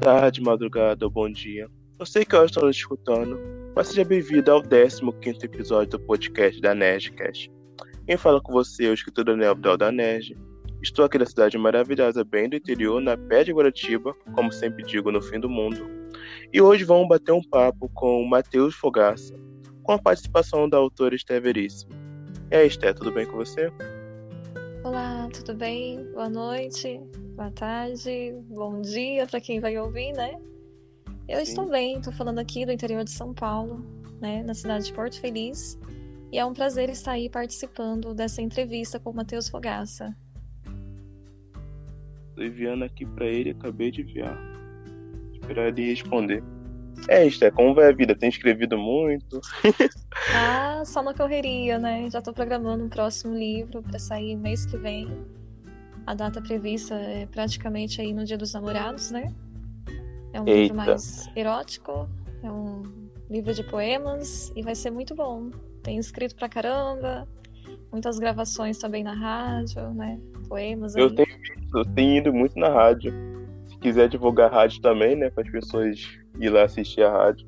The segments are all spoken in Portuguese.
tarde, madrugada ou bom dia. Eu sei que hoje estão nos escutando, mas seja bem-vindo ao 15 episódio do podcast da Nerdcast. Quem fala com você é o escritor Daniel Abdal da Nerd. Estou aqui na cidade maravilhosa, bem do interior, na pé de Guaratiba, como sempre digo, no fim do mundo. E hoje vamos bater um papo com o Matheus Fogaça, com a participação da autora Esté Veríssimo. E aí, Esté, tudo bem com você? Olá, tudo bem? Boa noite, boa tarde, bom dia para quem vai ouvir, né? Eu Sim. estou bem, estou falando aqui do interior de São Paulo, né, na cidade de Porto Feliz, e é um prazer estar aí participando dessa entrevista com o Matheus Fogaça. Estou enviando aqui para ele, acabei de enviar. Esperar ele responder. É, isso, é como vai a vida? Tem escrevido muito? ah, só na correria, né? Já tô programando um próximo livro para sair mês que vem. A data prevista é praticamente aí no Dia dos Namorados, né? É um Eita. livro mais erótico, é um livro de poemas e vai ser muito bom. Tem escrito pra caramba, muitas gravações também na rádio, né? Poemas aí. Eu tenho, eu tenho ido muito na rádio. Se quiser divulgar rádio também, né? Para as pessoas ir lá assistir a rádio.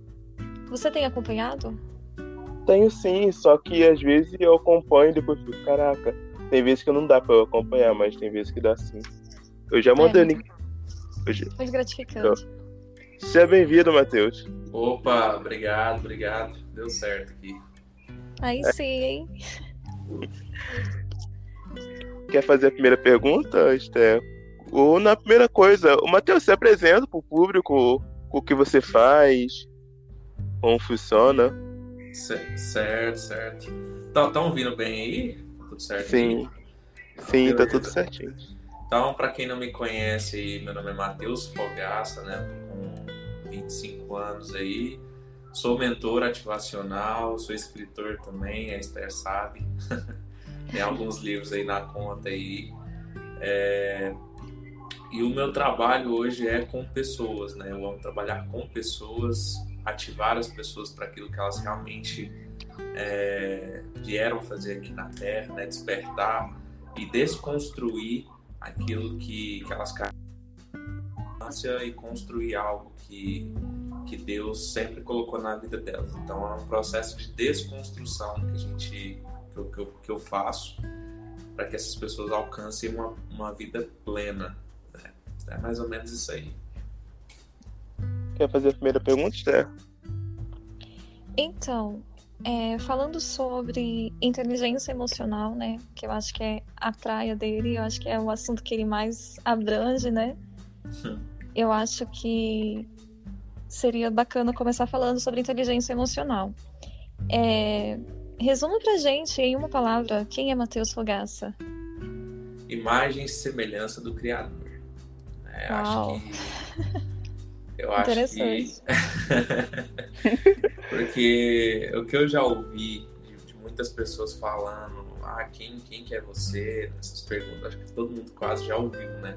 Você tem acompanhado? Tenho sim, só que às vezes eu acompanho e depois fico, caraca, tem vezes que não dá pra eu acompanhar, mas tem vezes que dá sim. Eu já mandei é, muito, Hoje... muito gratificante. Então, seja bem-vindo, Matheus. Opa, obrigado, obrigado. Deu certo aqui. Aí é. sim, hein? Quer fazer a primeira pergunta, Esther? Ou na primeira coisa, o Matheus se apresenta pro público o que você faz, como funciona. Certo, certo. Tá, tá ouvindo bem aí? Tá tudo certo? Sim. Sim, Beleza. tá tudo certinho. Então, para quem não me conhece, meu nome é Matheus Fogaça, né? Tô com 25 anos aí. Sou mentor ativacional, sou escritor também, a Esther sabe. Tem alguns livros aí na conta aí. É, e o meu trabalho hoje é com pessoas, né? Eu amo trabalhar com pessoas, ativar as pessoas para aquilo que elas realmente é, vieram fazer aqui na Terra, né? Despertar e desconstruir aquilo que, que elas e construir algo que, que Deus sempre colocou na vida delas. Então é um processo de desconstrução que a gente que eu, que eu, que eu faço para que essas pessoas alcancem uma, uma vida plena, é mais ou menos isso aí. Quer fazer a primeira pergunta, Esther? Então, é, falando sobre inteligência emocional, né? Que eu acho que é a praia dele, eu acho que é o assunto que ele mais abrange, né? Hum. Eu acho que seria bacana começar falando sobre inteligência emocional. É, resuma pra gente em uma palavra quem é Matheus Fogaça. Imagem e semelhança do Criador. É, acho que. Eu acho que. Porque o que eu já ouvi de, de, muitas pessoas falando, ah, quem, quem que é você? Essas perguntas, acho que todo mundo quase já ouviu, né?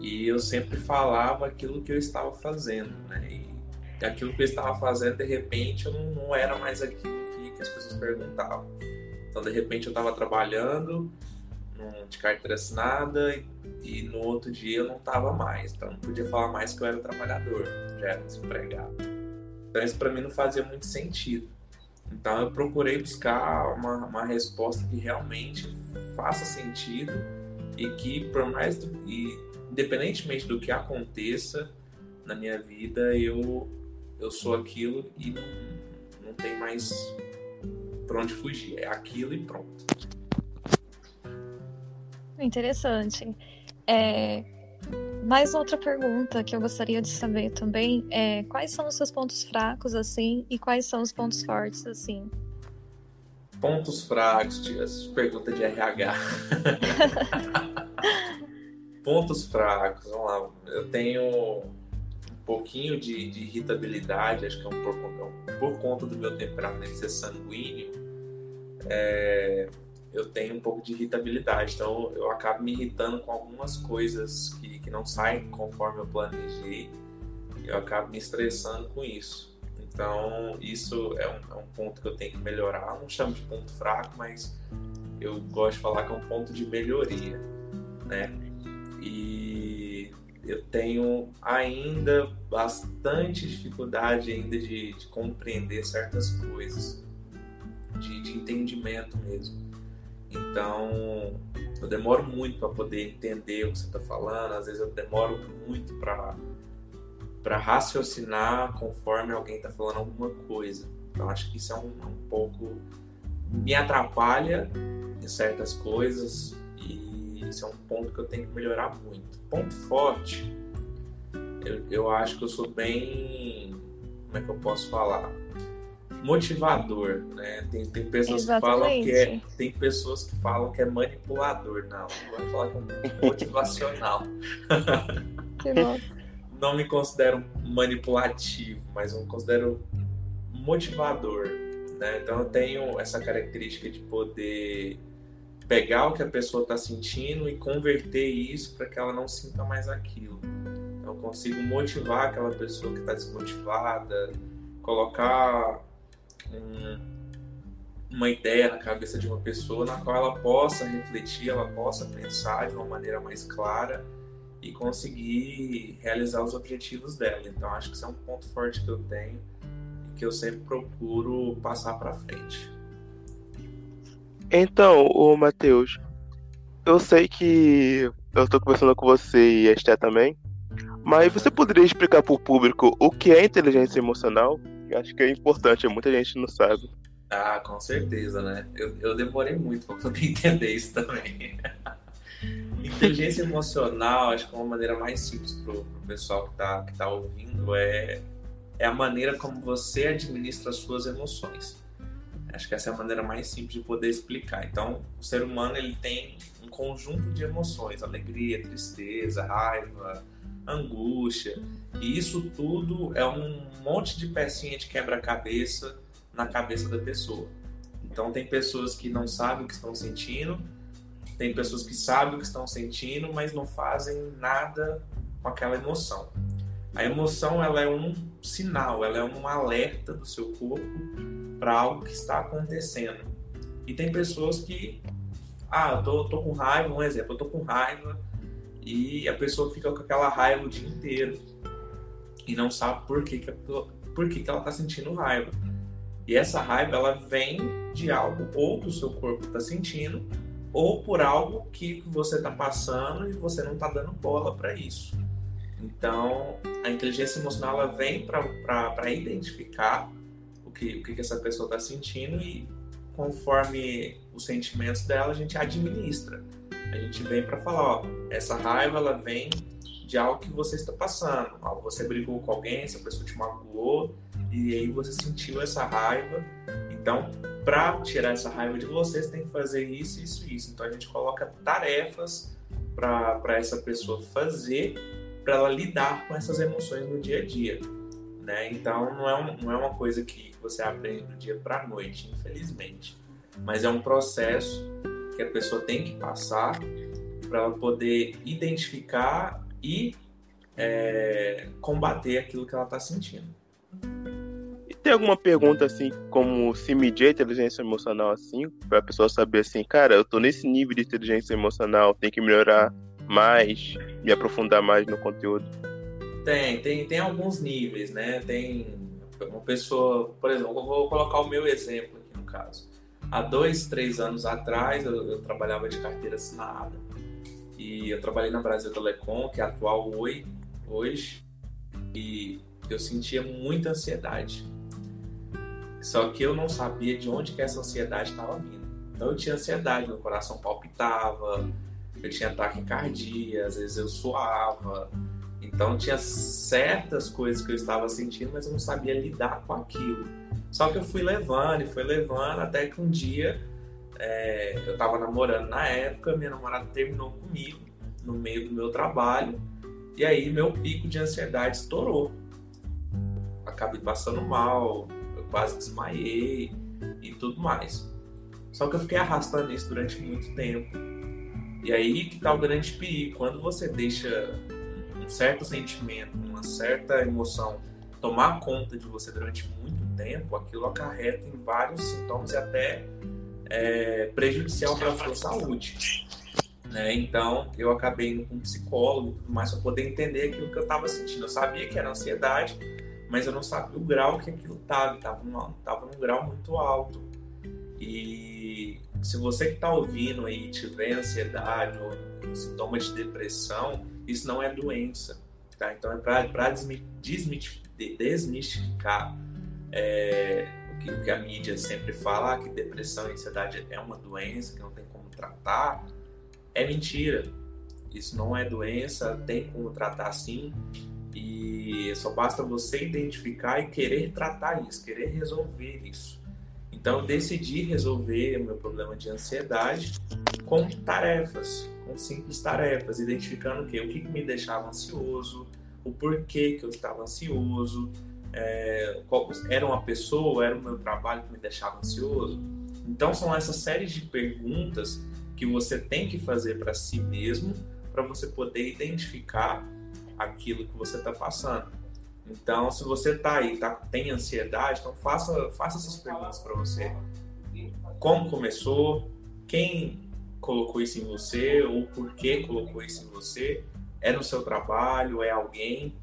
E eu sempre falava aquilo que eu estava fazendo, né? E aquilo que eu estava fazendo, de repente, eu não, não era mais aquilo que, que as pessoas perguntavam. Então, de repente, eu estava trabalhando, de carteira assinada e, no outro dia eu não estava mais. Então não podia falar mais que eu era trabalhador, já era desempregado. Então isso para mim não fazia muito sentido. Então eu procurei buscar uma, uma resposta que realmente faça sentido e que por mais do, e independentemente do que aconteça na minha vida, eu eu sou aquilo e não, não tem mais para onde fugir. É aquilo e pronto. Interessante. É, mais outra pergunta que eu gostaria de saber também é quais são os seus pontos fracos, assim, e quais são os pontos fortes, assim? Pontos fracos, pergunta de RH. pontos fracos, vamos lá. Eu tenho um pouquinho de, de irritabilidade, acho que é um por, por conta do meu temperamento ser sanguíneo. É, eu tenho um pouco de irritabilidade, então eu acabo me irritando com algumas coisas que, que não saem conforme eu planejei, eu acabo me estressando com isso. Então, isso é um, é um ponto que eu tenho que melhorar. Eu não chamo de ponto fraco, mas eu gosto de falar que é um ponto de melhoria, né? E eu tenho ainda bastante dificuldade ainda de, de compreender certas coisas, de, de entendimento mesmo. Então, eu demoro muito para poder entender o que você está falando, às vezes eu demoro muito para para raciocinar conforme alguém está falando alguma coisa. Então, acho que isso é um, um pouco me atrapalha em certas coisas e isso é um ponto que eu tenho que melhorar muito. Ponto forte, eu, eu acho que eu sou bem, como é que eu posso falar? Motivador, né? Tem, tem pessoas Exatamente. que falam que é tem pessoas que falam que é manipulador, não. Vou falar que é motivacional. que. Não me considero manipulativo, mas eu me considero motivador, né? Então eu tenho essa característica de poder pegar o que a pessoa está sentindo e converter isso para que ela não sinta mais aquilo. Então eu consigo motivar aquela pessoa que está desmotivada, colocar um, uma ideia na cabeça de uma pessoa na qual ela possa refletir, ela possa pensar de uma maneira mais clara e conseguir realizar os objetivos dela. Então acho que isso é um ponto forte que eu tenho e que eu sempre procuro passar para frente. Então, o Matheus, eu sei que eu estou conversando com você e a Esté também, mas você poderia explicar para o público o que é inteligência emocional? Acho que é importante, muita gente não sabe. Ah, com certeza, né? Eu, eu demorei muito para poder entender isso também. Inteligência emocional, acho que uma maneira mais simples para o pessoal que está que tá ouvindo é, é a maneira como você administra as suas emoções. Acho que essa é a maneira mais simples de poder explicar. Então, o ser humano ele tem um conjunto de emoções: alegria, tristeza, raiva, angústia. E isso tudo é um monte de pecinha de quebra-cabeça na cabeça da pessoa. Então tem pessoas que não sabem o que estão sentindo, tem pessoas que sabem o que estão sentindo, mas não fazem nada com aquela emoção. A emoção ela é um sinal, ela é um alerta do seu corpo para algo que está acontecendo. E tem pessoas que, ah, eu tô, tô com raiva, um exemplo, eu tô com raiva, e a pessoa fica com aquela raiva o dia inteiro e não sabe por que, que, por que, que ela está sentindo raiva. E essa raiva ela vem de algo ou que o seu corpo está sentindo ou por algo que você está passando e você não está dando bola para isso. Então, a inteligência emocional ela vem para identificar o que, o que essa pessoa está sentindo e conforme os sentimentos dela, a gente administra. A gente vem para falar, ó, essa raiva ela vem de algo que você está passando. Você brigou com alguém, essa pessoa te magoou e aí você sentiu essa raiva. Então, para tirar essa raiva de você, você tem que fazer isso, isso, isso. Então a gente coloca tarefas para essa pessoa fazer, para ela lidar com essas emoções no dia a dia. Né? Então não é, um, não é uma coisa que você aprende do dia para a noite, infelizmente. Mas é um processo que a pessoa tem que passar para ela poder identificar e é, combater aquilo que ela está sentindo. E tem alguma pergunta assim, como se medir a inteligência emocional assim, para a pessoa saber assim, cara, eu tô nesse nível de inteligência emocional, tem que melhorar mais, me aprofundar mais no conteúdo? Tem, tem, tem alguns níveis, né? Tem uma pessoa, por exemplo, eu vou colocar o meu exemplo aqui no caso. Há dois, três anos atrás, eu, eu trabalhava de carteira assinada e eu trabalhei na Brasil Telecom, que é a atual Oi, hoje, e eu sentia muita ansiedade. Só que eu não sabia de onde que essa ansiedade estava vindo. Então eu tinha ansiedade, meu coração palpitava, eu tinha taquicardia, às vezes eu suava. Então tinha certas coisas que eu estava sentindo, mas eu não sabia lidar com aquilo. Só que eu fui levando e fui levando até que um dia é, eu estava namorando na época, minha namorada terminou comigo no meio do meu trabalho, e aí meu pico de ansiedade estourou. Acabei passando mal, eu quase desmaiei e tudo mais. Só que eu fiquei arrastando isso durante muito tempo. E aí que tá o grande perigo. Quando você deixa um certo sentimento, uma certa emoção tomar conta de você durante muito tempo, aquilo acarreta em vários sintomas e até é, prejudicial para a sua saúde. Né? Então, eu acabei indo com um psicólogo e tudo mais para poder entender aquilo que eu estava sentindo. Eu sabia que era ansiedade, mas eu não sabia o grau que aquilo estava. Estava num, tava num grau muito alto. E se você que está ouvindo aí tiver ansiedade ou sintoma de depressão, isso não é doença. Tá? Então, é para desmistificar é, que, que, a mídia sempre fala, que depressão e ansiedade é uma doença, que não tem como tratar é mentira. Isso não é doença, tem como tratar sim. E só basta você identificar e querer tratar isso, querer resolver isso. Então eu decidi resolver o meu problema de ansiedade com tarefas, com simples tarefas, identificando o que, o que me deixava ansioso, o porquê que eu estava ansioso, é, era uma pessoa, era o meu trabalho que me deixava ansioso. Então são essas séries de perguntas que você tem que fazer para si mesmo para você poder identificar aquilo que você está passando. Então, se você está aí, tá, tem ansiedade, então faça, faça essas perguntas para você. Como começou? Quem colocou isso em você? Ou por que colocou isso em você? É no seu trabalho? É alguém?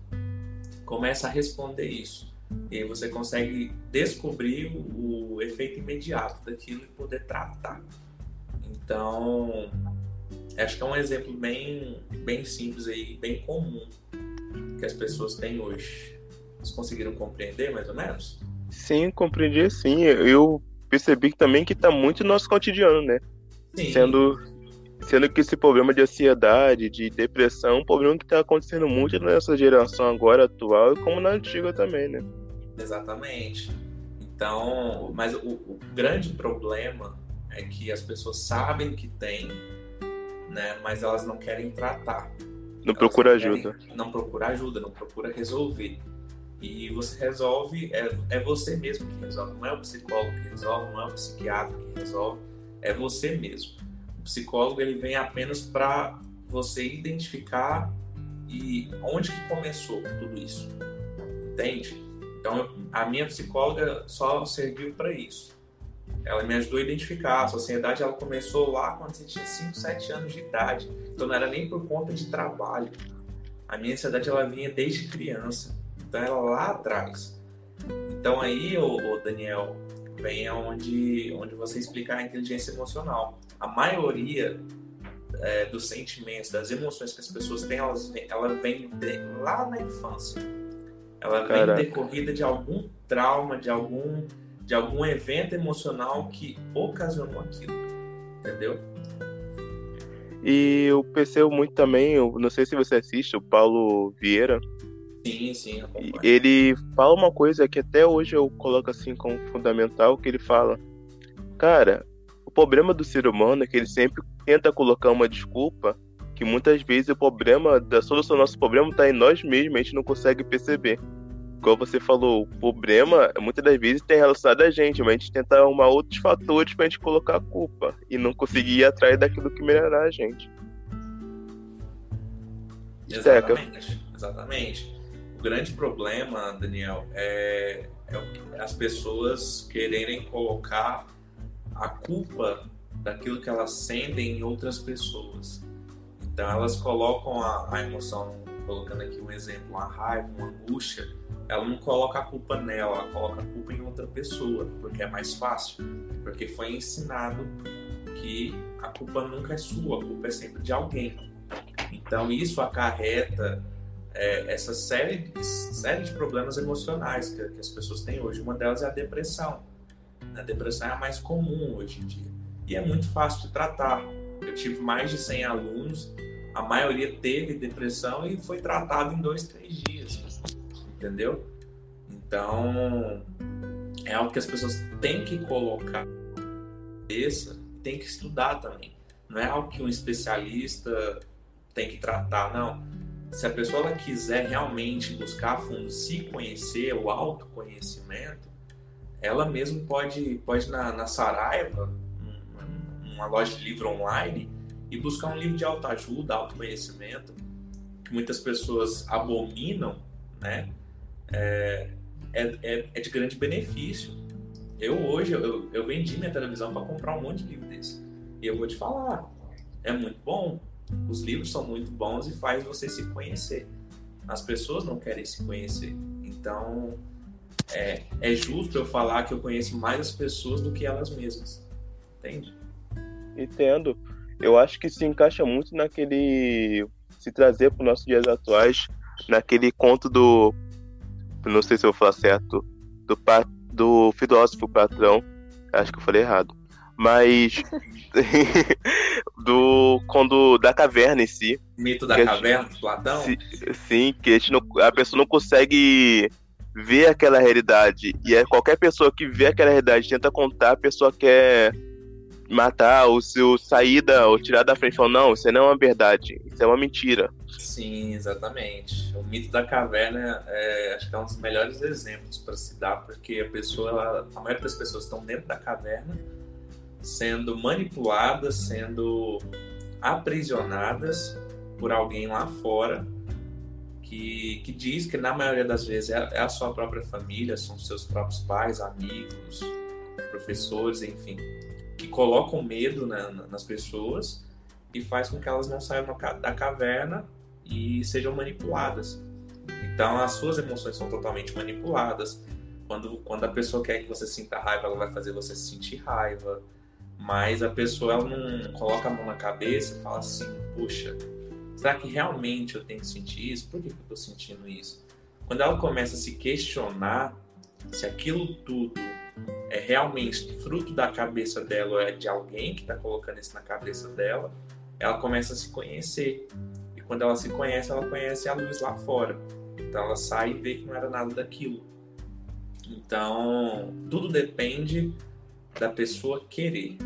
Começa a responder isso. E aí você consegue descobrir o, o efeito imediato daquilo e poder tratar. Então, acho que é um exemplo bem, bem simples aí, bem comum que as pessoas têm hoje. Vocês conseguiram compreender mais ou menos? Sim, compreendi sim. Eu percebi também que está muito no nosso cotidiano, né? Sim. Sendo, sendo que esse problema de ansiedade, de depressão, é um problema que está acontecendo muito nessa geração agora atual, como na antiga também, né? Exatamente. Então, mas o, o grande problema é que as pessoas sabem que tem, né, mas elas não querem tratar. Não elas procura não querem, ajuda. Não procura ajuda, não procura resolver. E você resolve, é, é você mesmo que resolve, não é o psicólogo que resolve, não é o psiquiatra que resolve, é você mesmo. Psicólogo ele vem apenas para você identificar e onde que começou tudo isso, entende? Então a minha psicóloga só serviu para isso ela me ajudou a identificar. A sociedade ela começou lá quando você tinha 5, 7 anos de idade. Então não era nem por conta de trabalho. A minha ansiedade ela vinha desde criança. Então era lá atrás. Então aí, o Daniel, vem onde, onde você explica a inteligência emocional. A maioria é, dos sentimentos, das emoções que as pessoas têm, elas, ela vem de, lá na infância. Ela vem Caraca. decorrida de algum trauma, de algum de algum evento emocional que ocasionou aquilo, entendeu? E eu percebo muito também, eu não sei se você assiste, o Paulo Vieira. Sim, sim. Ele fala uma coisa que até hoje eu coloco assim como fundamental, que ele fala, cara, problema do ser humano é que ele sempre tenta colocar uma desculpa que muitas vezes o problema, da solução do nosso problema está em nós mesmos, a gente não consegue perceber igual você falou, o problema muitas das vezes tem relacionado a gente, mas a gente tenta arrumar outros fatores pra gente colocar a culpa e não conseguir ir atrás daquilo que melhorar a gente. Exatamente, exatamente. O grande problema, Daniel, é, é as pessoas quererem colocar a culpa daquilo que elas sentem em outras pessoas. Então elas colocam a, a emoção, colocando aqui um exemplo, a raiva, uma angústia, ela não coloca a culpa nela, ela coloca a culpa em outra pessoa, porque é mais fácil. Porque foi ensinado que a culpa nunca é sua, a culpa é sempre de alguém. Então isso acarreta é, essa série, série de problemas emocionais que, que, as pessoas têm hoje. Uma delas é a depressão. A depressão é a mais comum hoje em dia. E é muito fácil de tratar. Eu tive mais de 100 alunos, a maioria teve depressão e foi tratado em dois, três dias entendeu? Então, é algo que as pessoas têm que colocar cabeça, tem que estudar também. Não é algo que um especialista tem que tratar, não. Se a pessoa quiser realmente buscar a fundo se conhecer, o autoconhecimento, ela mesmo pode, pode na, na Saraiva, uma loja de livro online, e buscar um livro de autoajuda, autoconhecimento, que muitas pessoas abominam, né? é, é, é, é de grande benefício. Eu hoje, eu, eu vendi minha televisão para comprar um monte de livro desse. E eu vou te falar, é muito bom. Os livros são muito bons e faz você se conhecer. As pessoas não querem se conhecer. Então, é, é justo eu falar que eu conheço mais as pessoas do que elas mesmas. Entende? Entendo. Eu acho que se encaixa muito naquele. Se trazer para os nossos dias atuais, naquele conto do. Não sei se eu vou falar certo. Do, do filósofo patrão. Acho que eu falei errado. Mas. do. Quando. Da caverna em si. Mito da caverna, gente, Platão? Sim, que a, gente não, a pessoa não consegue ver aquela realidade. E é qualquer pessoa que vê aquela realidade tenta contar, a pessoa quer matar ou se o saída ou tirar da frente, falar, não, isso não é uma verdade, isso é uma mentira. Sim, exatamente. O mito da caverna é, acho que é um dos melhores exemplos para se dar, porque a pessoa, ela, a maioria das pessoas estão dentro da caverna, sendo manipuladas, sendo aprisionadas por alguém lá fora que, que diz que na maioria das vezes é, é a sua própria família, são seus próprios pais, amigos, professores, enfim, que colocam medo na, nas pessoas e faz com que elas não saiam da caverna e sejam manipuladas. Então as suas emoções são totalmente manipuladas. Quando, quando a pessoa quer que você sinta raiva, ela vai fazer você sentir raiva. Mas a pessoa ela não coloca a mão na cabeça e fala assim: puxa, será que realmente eu tenho que sentir isso? Por que eu estou sentindo isso? Quando ela começa a se questionar se aquilo tudo é realmente fruto da cabeça dela ou é de alguém que está colocando isso na cabeça dela, ela começa a se conhecer. E quando ela se conhece, ela conhece a luz lá fora. Então ela sai e vê que não era nada daquilo. Então, tudo depende da pessoa querer.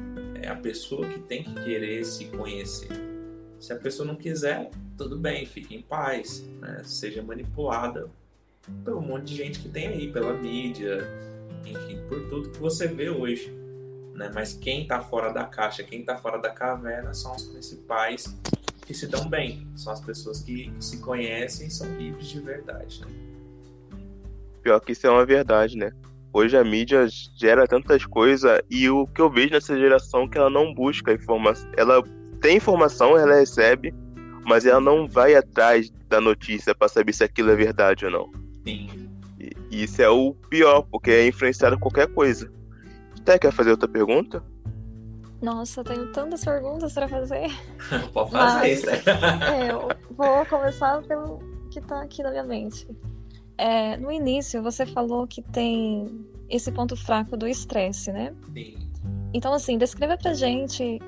É a pessoa que tem que querer se conhecer. Se a pessoa não quiser, tudo bem, fique em paz. Né? Seja manipulada pelo monte de gente que tem aí, pela mídia, enfim, por tudo que você vê hoje. Né? Mas quem está fora da caixa, quem está fora da caverna são os principais que se dão bem. São as pessoas que se conhecem e são livres de verdade. Né? Pior que isso é uma verdade, né? Hoje a mídia gera tantas coisas e o que eu vejo nessa geração é que ela não busca informação. Ela tem informação, ela recebe, mas ela não vai atrás da notícia para saber se aquilo é verdade ou não. Sim. E isso é o pior, porque é influenciado qualquer coisa. Até quer fazer outra pergunta? Nossa, eu tenho tantas perguntas para fazer. Pode fazer isso. é, eu vou começar pelo que tá aqui na minha mente. É, no início, você falou que tem esse ponto fraco do estresse, né? Sim. Então, assim, descreva pra gente,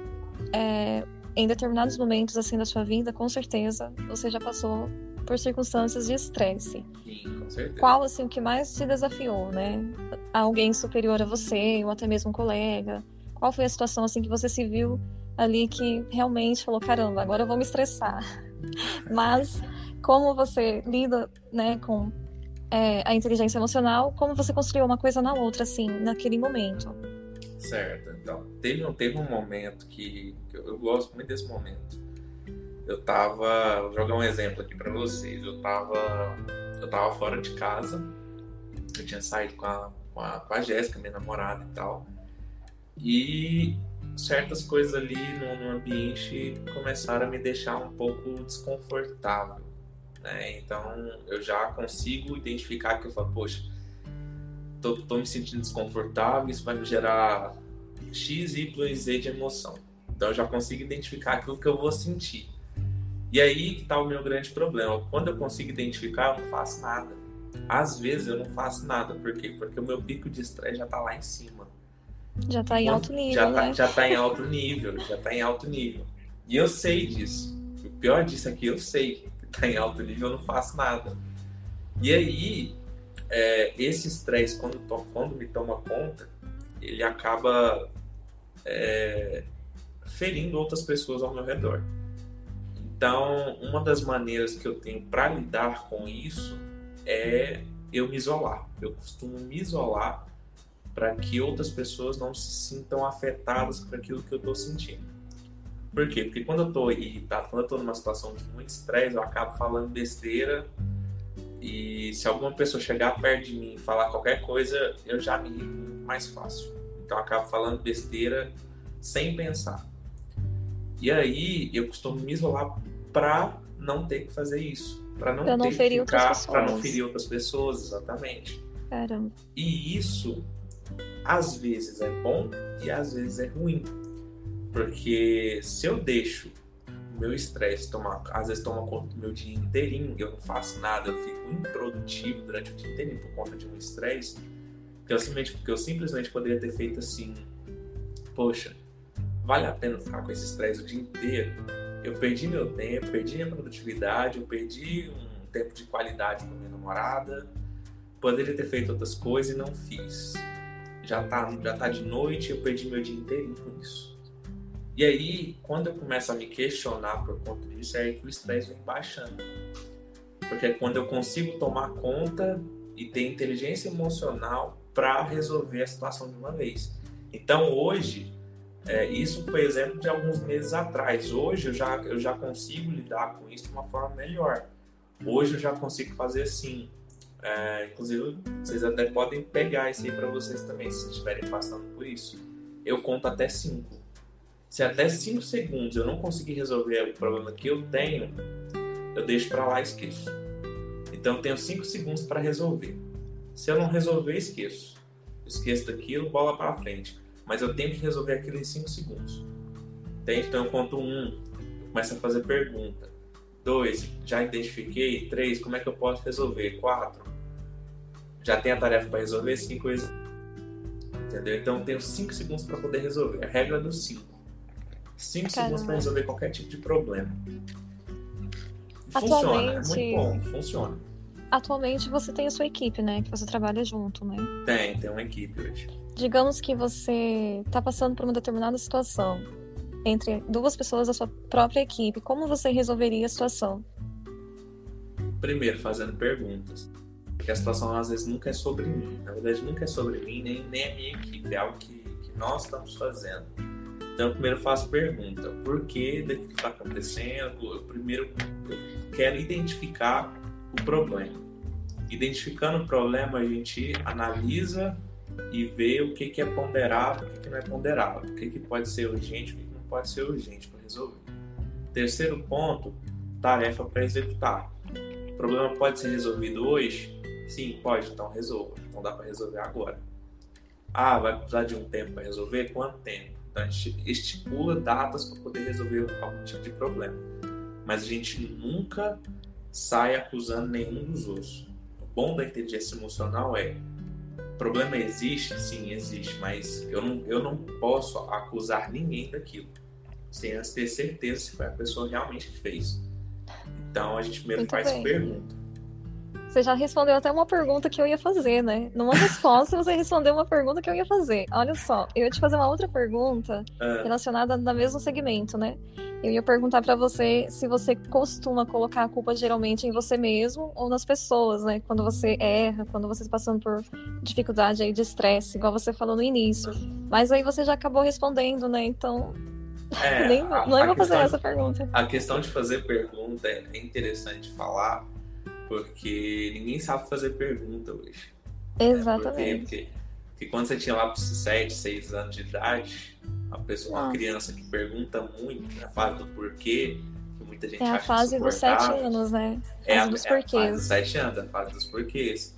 é, em determinados momentos, assim, da sua vida, com certeza, você já passou por circunstâncias de estresse. Sim, com certeza. Qual, assim, o que mais te desafiou, né? Alguém superior a você, ou até mesmo um colega? Qual foi a situação, assim, que você se viu ali que realmente falou, caramba, agora eu vou me estressar. Mas como você lida, né, com é, a inteligência emocional, como você construiu uma coisa na outra, assim, naquele momento? Certo. Então, teve, teve um momento que, que eu, eu gosto muito desse momento eu tava. Vou jogar um exemplo aqui para vocês. Eu tava. Eu tava fora de casa. Eu tinha saído com a, com a, com a Jéssica, minha namorada e tal. E certas coisas ali no, no, ambiente começaram a me deixar um pouco desconfortável. Né? Então eu já consigo identificar que eu falo, poxa, tô, tô me sentindo desconfortável, isso vai me gerar X, Y Z de emoção. Então eu já consigo identificar aquilo que eu vou sentir. E aí que está o meu grande problema. Quando eu consigo identificar, eu não faço nada. Às vezes eu não faço nada. Por quê? Porque o meu pico de estresse já está lá em cima. Já está em alto nível. Já está né? já tá em alto nível. Já está em alto nível. E eu sei disso. O pior disso aqui, eu sei que está em alto nível, eu não faço nada. E aí, é, esse estresse, quando, quando me toma conta, ele acaba é, ferindo outras pessoas ao meu redor. Então, uma das maneiras que eu tenho para lidar com isso é eu me isolar. Eu costumo me isolar para que outras pessoas não se sintam afetadas por aquilo que eu estou sentindo. Por quê? Porque quando eu estou irritado, quando eu estou numa situação de muito estresse, eu acabo falando besteira e se alguma pessoa chegar perto de mim e falar qualquer coisa, eu já me irrito mais fácil. Então eu acabo falando besteira sem pensar. E aí eu costumo me isolar para não ter que fazer isso, para não pra ter não ferir que ficar, para não ferir outras pessoas, exatamente. Caramba. E isso às vezes é bom e às vezes é ruim. Porque se eu deixo o meu estresse tomar, às vezes toma conta do meu dia inteirinho, eu não faço nada, eu fico improdutivo durante o dia inteirinho por conta de um estresse, que eu simplesmente, porque eu simplesmente poderia ter feito assim, poxa, vale a pena ficar com esse estresse o dia inteiro? Eu perdi meu tempo, perdi minha produtividade, eu perdi um tempo de qualidade com minha namorada, poderia ter feito outras coisas e não fiz. Já tá, já tá de noite, eu perdi meu dia inteiro com isso. E aí, quando eu começo a me questionar por conta disso, é aí que o estresse vem baixando. Porque é quando eu consigo tomar conta e ter inteligência emocional para resolver a situação de uma vez. Então, hoje, é, isso foi exemplo de alguns meses atrás. Hoje eu já, eu já consigo lidar com isso de uma forma melhor. Hoje eu já consigo fazer assim. É, inclusive, vocês até podem pegar isso aí para vocês também, se estiverem passando por isso. Eu conto até 5. Se até 5 segundos eu não conseguir resolver o problema que eu tenho, eu deixo para lá e esqueço. Então eu tenho 5 segundos para resolver. Se eu não resolver, esqueço. Esqueço daquilo, bola para frente. Mas eu tenho que resolver aquilo em 5 segundos. Entende? Então eu conto 1, um, começo a fazer pergunta. 2, já identifiquei. 3, como é que eu posso resolver? 4, já tem a tarefa para resolver. 5, entendeu? Então eu tenho 5 segundos para poder resolver. A regra dos 5. 5 segundos para resolver qualquer tipo de problema. Funciona, é muito bom, funciona. Atualmente você tem a sua equipe, né? Que você trabalha junto, né? Tem, tem uma equipe hoje. Digamos que você está passando por uma determinada situação entre duas pessoas da sua própria equipe. Como você resolveria a situação? Primeiro, fazendo perguntas. Porque a situação às vezes nunca é sobre mim. Na verdade, nunca é sobre mim, nem, nem a minha equipe. É algo que, que nós estamos fazendo. Então, primeiro faço pergunta: por que daquilo que está acontecendo? Eu primeiro eu quero identificar o problema. Identificando o problema, a gente analisa e vê o que, que é ponderável, o que, que não é ponderável, o que, que pode ser urgente, o que, que não pode ser urgente para resolver. Terceiro ponto: tarefa para executar. O problema pode ser resolvido hoje? Sim, pode, então resolva. Então dá para resolver agora. Ah, vai precisar de um tempo para resolver? Quanto tempo? Então a gente estipula datas para poder resolver algum tipo de problema. Mas a gente nunca sai acusando nenhum dos outros. O bom da inteligência emocional é: problema existe? Sim, existe, mas eu não, eu não posso acusar ninguém daquilo, sem antes ter certeza se foi a pessoa realmente que fez. Então a gente primeiro Muito faz bem. pergunta. Você já respondeu até uma pergunta que eu ia fazer, né? Numa resposta, você respondeu uma pergunta que eu ia fazer. Olha só, eu ia te fazer uma outra pergunta Ah, relacionada no mesmo segmento, né? Eu ia perguntar pra você se você costuma colocar a culpa geralmente em você mesmo ou nas pessoas, né? Quando você erra, quando você está passando por dificuldade aí de estresse, igual você falou no início. Mas aí você já acabou respondendo, né? Então, é, nem, a- não é vou fazer essa pergunta. A questão de fazer pergunta é interessante falar, porque ninguém sabe fazer pergunta hoje. né? Exatamente. Porque, porque, porque quando você tinha lá para 7, 6 anos de idade, a pessoa, uma criança que pergunta muito, na fase do porquê, que muita gente É a acha fase dos sete insuportável, anos, né? É a, Fase dos é a fase dos 7 anos, a fase dos porquês.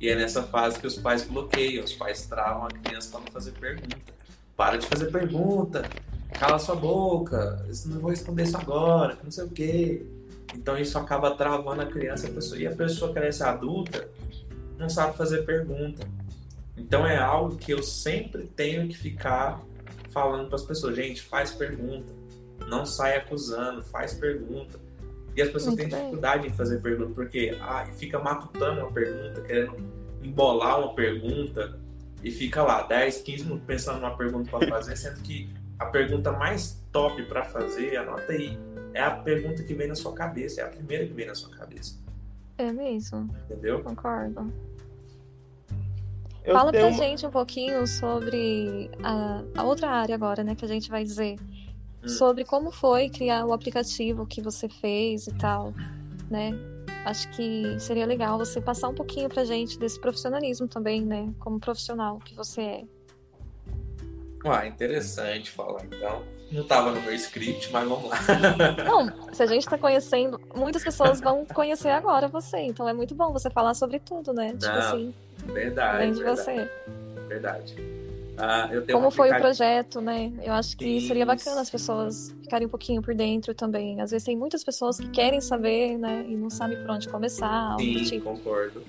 E é nessa fase que os pais bloqueiam, os pais travam a criança para não fazer pergunta. Para de fazer pergunta, cala sua boca, não vou responder isso agora, não sei o quê. Então isso acaba travando a criança e a pessoa, e a pessoa cresce adulta, não sabe fazer pergunta. Então é algo que eu sempre tenho que ficar falando para as pessoas, gente, faz pergunta, não sai acusando, faz pergunta. E as pessoas Muito têm bem. dificuldade em fazer pergunta, porque ah, fica matutando uma pergunta, querendo embolar uma pergunta, e fica lá 10, 15 minutos pensando numa pergunta para fazer, sendo que a pergunta mais top para fazer, anota aí, é a pergunta que vem na sua cabeça, é a primeira que vem na sua cabeça, É mesmo, entendeu? concordo. Eu Fala pra uma- gente um pouquinho sobre a, a outra área agora, né, que a gente vai dizer. Hum. Sobre como foi criar o aplicativo que você fez e tal, né? Acho que seria legal você passar um pouquinho pra gente desse profissionalismo também, né? Como profissional que você é. Ah, interessante falar então. Não estava no meu script, mas vamos lá. Não, se a gente está conhecendo, muitas pessoas vão conhecer agora você, então é muito bom você falar sobre tudo, né? Tipo Não, assim, Verdade. além de verdade, você. Verdade. Ah, Como um foi o projeto, né? Eu acho que seria bacana Isso. as pessoas ficarem um pouquinho por dentro também. Às vezes tem muitas pessoas que querem saber, né? E não sabem por onde começar, Sim, tipo. concordo.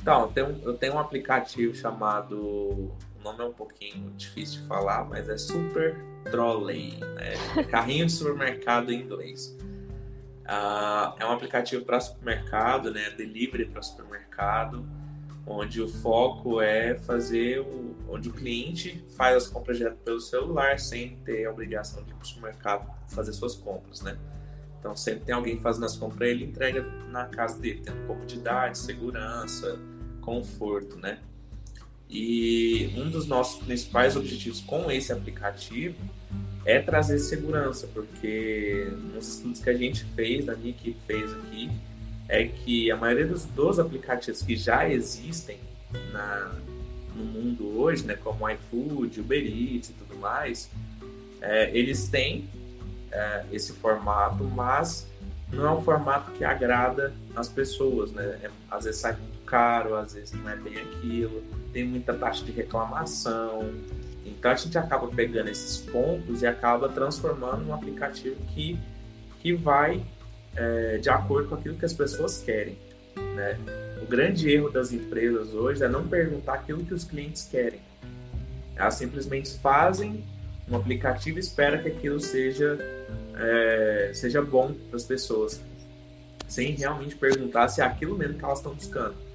Então, eu tenho um aplicativo chamado. Nome é um pouquinho difícil de falar, mas é Super Trolley, né? Carrinho de supermercado em inglês. Ah, é um aplicativo para supermercado, né? Delivery para supermercado, onde o foco é fazer o, onde o cliente faz as compras direto pelo celular sem ter a obrigação de ir para o supermercado fazer suas compras, né? Então sempre tem alguém fazendo as compras, ele entrega na casa dele, tendo comodidade, segurança, conforto, né? E um dos nossos principais objetivos com esse aplicativo é trazer segurança, porque nos estudos que a gente fez, a minha equipe fez aqui, é que a maioria dos, dos aplicativos que já existem na, no mundo hoje, né, como o iFood, Uber Eats e tudo mais, é, eles têm é, esse formato, mas não é um formato que agrada as pessoas, né? É- às vezes sai muito caro, às vezes não é bem aquilo, tem muita taxa de reclamação. Então a gente acaba pegando esses pontos e acaba transformando num aplicativo que, que vai é, de acordo com aquilo que as pessoas querem, né? O grande erro das empresas hoje é não perguntar aquilo que os clientes querem. Elas simplesmente fazem um aplicativo e espera que aquilo seja é, seja bom para as pessoas, sem realmente perguntar se é aquilo mesmo que elas estão buscando.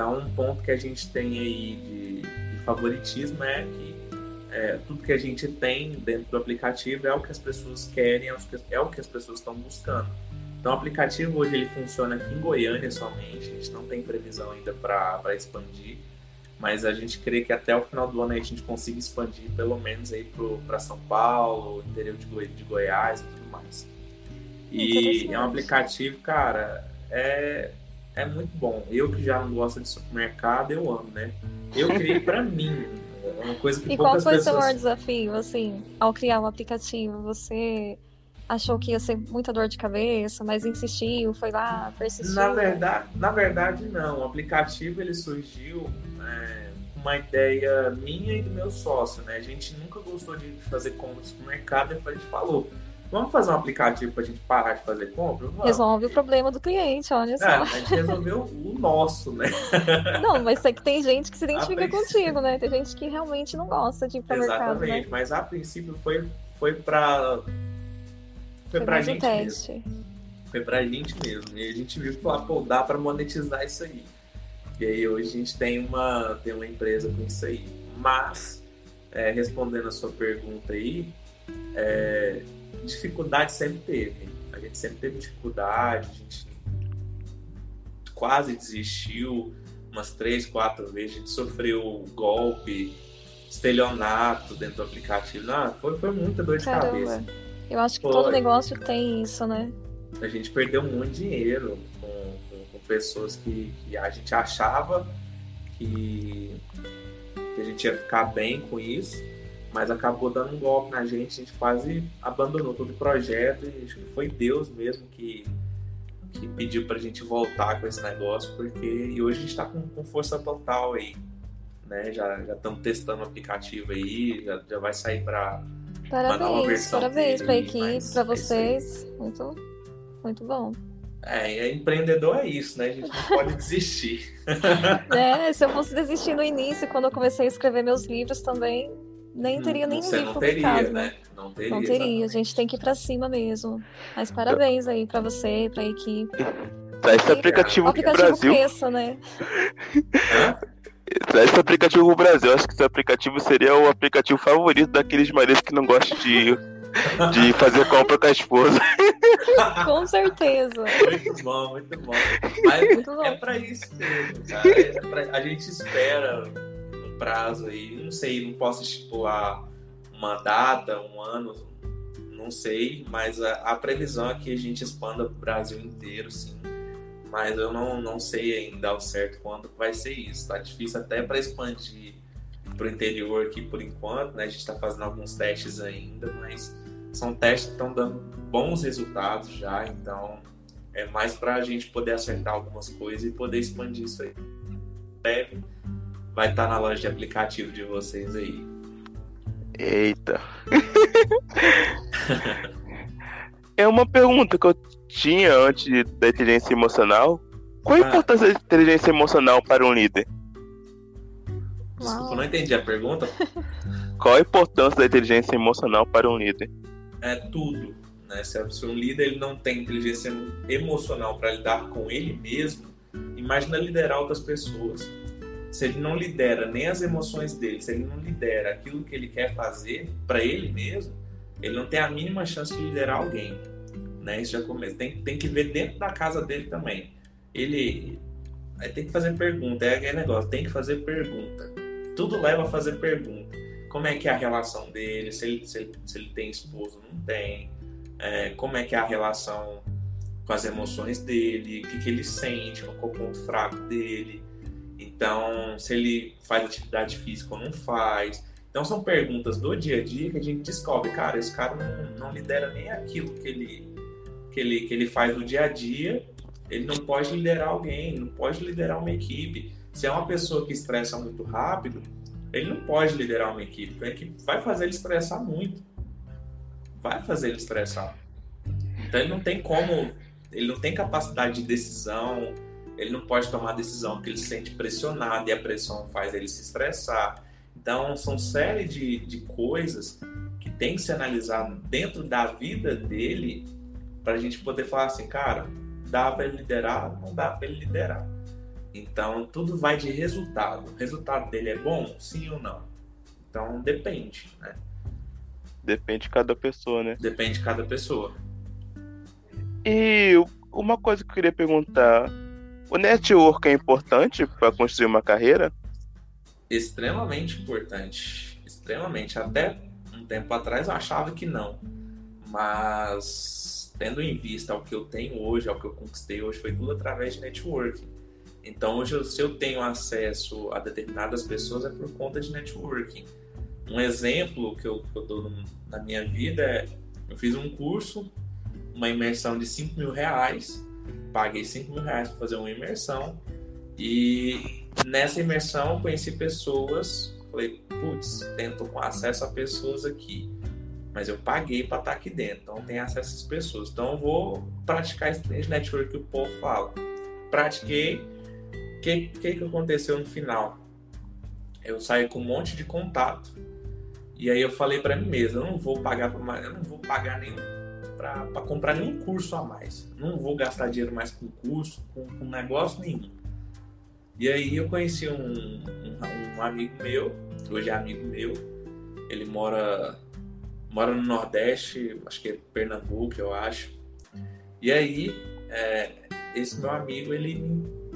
Então, um ponto que a gente tem aí de, de favoritismo é que é, tudo que a gente tem dentro do aplicativo é o que as pessoas querem, é o que, é as pessoas estão buscando. Então, o aplicativo hoje ele funciona aqui em Goiânia somente, a gente não tem previsão ainda para expandir, mas a gente crê que até o final do ano a gente consiga expandir pelo menos aí para São Paulo, interior de, Goi- de Goiás e tudo mais. E é um aplicativo, cara, é, é muito bom. Eu que já não gosto de supermercado, eu amo, né? Eu criei para mim, é uma coisa que E qual foi o seu pessoas... maior desafio, assim, ao criar o aplicativo? Você achou que ia ser muita dor de cabeça, mas insistiu, foi lá, persistiu? Na verdade, na verdade não. O aplicativo ele surgiu é, uma ideia minha e do meu sócio, né? A gente nunca gostou de fazer compra no supermercado e a gente falou, vamos fazer um aplicativo pra gente parar de fazer compra? Vamos. Resolve o problema do cliente, olha É, só. a gente resolveu o nosso, né? Não, mas sei que tem gente que se identifica A contigo, né? Tem gente que realmente não gosta de ir pro mercado, Exatamente. né? Mas a princípio foi, foi pra. Foi, pra mais um gente mesmo. Foi pra gente mesmo. E a gente viu que falou, pô, dá pra monetizar isso aí. E aí hoje a gente tem uma, tem uma empresa com isso aí. Mas, é, respondendo a sua pergunta aí, é, dificuldade sempre teve. A gente sempre teve dificuldade, a gente quase desistiu umas três, quatro vezes, a gente sofreu golpe, estelionato dentro do aplicativo. Não, foi, foi muita dor de cabeça. Caramba. Eu acho que Foi. todo negócio tem isso, né? a gente perdeu muito dinheiro com, com- com pessoas que, que a gente achava que, que a gente ia ficar bem com isso, mas acabou dando um golpe na gente, a gente quase abandonou todo o projeto e acho que foi Deus mesmo que, que pediu pra gente voltar com esse negócio, porque e hoje a gente tá com, com força total aí. Né? Já já estamos testando o aplicativo aí, já, já vai sair para nova Parabéns, versão parabéns pra equipe, pra é aí. vocês. Muito, muito bom. É, é, empreendedor é isso, né? A gente não pode desistir. É, se eu fosse desistir no início, quando eu comecei a escrever meus livros também, nem teria nenhum Você não teria, publicado, né? Não teria. Não teria, a exatamente. gente tem que ir pra cima mesmo. Mas parabéns aí pra você, pra equipe. Traz esse aplicativo O aplicativo Brasil. cresça, né? Hã? Traz esse aplicativo pro Brasil. Acho que esse aplicativo seria o aplicativo favorito daqueles maridos que não gostam de, de fazer compra com a esposa. Com certeza. Muito bom, muito bom. Mas Muito bom. é pra isso mesmo, cara. É pra- A gente espera prazo aí, não sei, não posso estipular uma data, um ano, não sei, mas a, a previsão é que a gente expanda pro Brasil inteiro, sim. Mas eu não, não sei ainda ao certo quando vai ser isso. Tá difícil até para expandir pro interior aqui por enquanto, né? A gente está fazendo alguns testes ainda, mas são testes que estão dando bons resultados já, então é mais para a gente poder acertar algumas coisas e poder expandir isso aí. Breve vai estar tá na loja de aplicativo de vocês aí. Eita. é uma pergunta que eu tinha antes da inteligência emocional. Qual a ah. importância da inteligência emocional para um líder? Desculpa, não entendi a pergunta. Qual a importância da inteligência emocional para um líder? É tudo. Né? Se um líder ele não tem inteligência emocional para lidar com ele mesmo, imagina liderar outras pessoas. Se ele não lidera nem as emoções dele, se ele não lidera aquilo que ele quer fazer para ele mesmo, ele não tem a mínima chance de liderar alguém. Né? Isso já começa. Tem, tem que ver dentro da casa dele também. Ele tem que fazer pergunta, é aquele negócio, tem que fazer pergunta. Tudo leva a fazer pergunta. Como é que é a relação dele? Se ele, se ele, se ele tem esposo, não tem? É, como é que é a relação com as emoções dele? O que, que ele sente? Qual é o ponto fraco dele? Então, se ele faz atividade física ou não faz. Então, são perguntas do dia a dia que a gente descobre, cara, esse cara não, não lidera nem aquilo que ele, que, ele, que ele faz no dia a dia. Ele não pode liderar alguém, não pode liderar uma equipe. Se é uma pessoa que estressa muito rápido, ele não pode liderar uma equipe. A equipe vai fazer ele estressar muito. Vai fazer ele estressar. Então, ele não tem como, ele não tem capacidade de decisão, ele não pode tomar decisão porque ele se sente pressionado e a pressão faz ele se estressar. Então, são série de, de coisas que tem que ser analisado dentro da vida dele para a gente poder falar assim, cara, dá para ele liderar, não dá para ele liderar. Então, tudo vai de resultado. O resultado dele é bom, sim ou não? Então, depende, né? Depende de cada pessoa, né? Depende de cada pessoa. E uma coisa que eu queria perguntar, o network é importante para construir uma carreira? Extremamente importante. Extremamente. Até um tempo atrás eu achava que não. Mas, tendo em vista o que eu tenho hoje, ao que eu conquistei hoje, foi tudo através de networking. Então, hoje, se eu tenho acesso a determinadas pessoas, é por conta de networking. Um exemplo que eu, que eu dou na minha vida é: eu fiz um curso, uma imersão de 5 mil reais paguei 5 mil reais para fazer uma imersão e nessa imersão conheci pessoas. Falei, putz, tento com acesso a pessoas aqui, mas eu paguei para estar tá aqui dentro, então tem acesso essas pessoas. Então eu vou praticar esse network que o povo fala. Pratiquei. O que, que, que aconteceu no final? Eu saí com um monte de contato e aí eu falei para mim mesmo, eu não vou pagar para eu não vou pagar nenhum para comprar nenhum curso a mais. Não vou gastar dinheiro mais com curso, com, com negócio nenhum. E aí eu conheci um, um, um, amigo meu, hoje é amigo meu, ele mora, mora no Nordeste, acho que é Pernambuco, eu acho. E aí, é, esse meu amigo, ele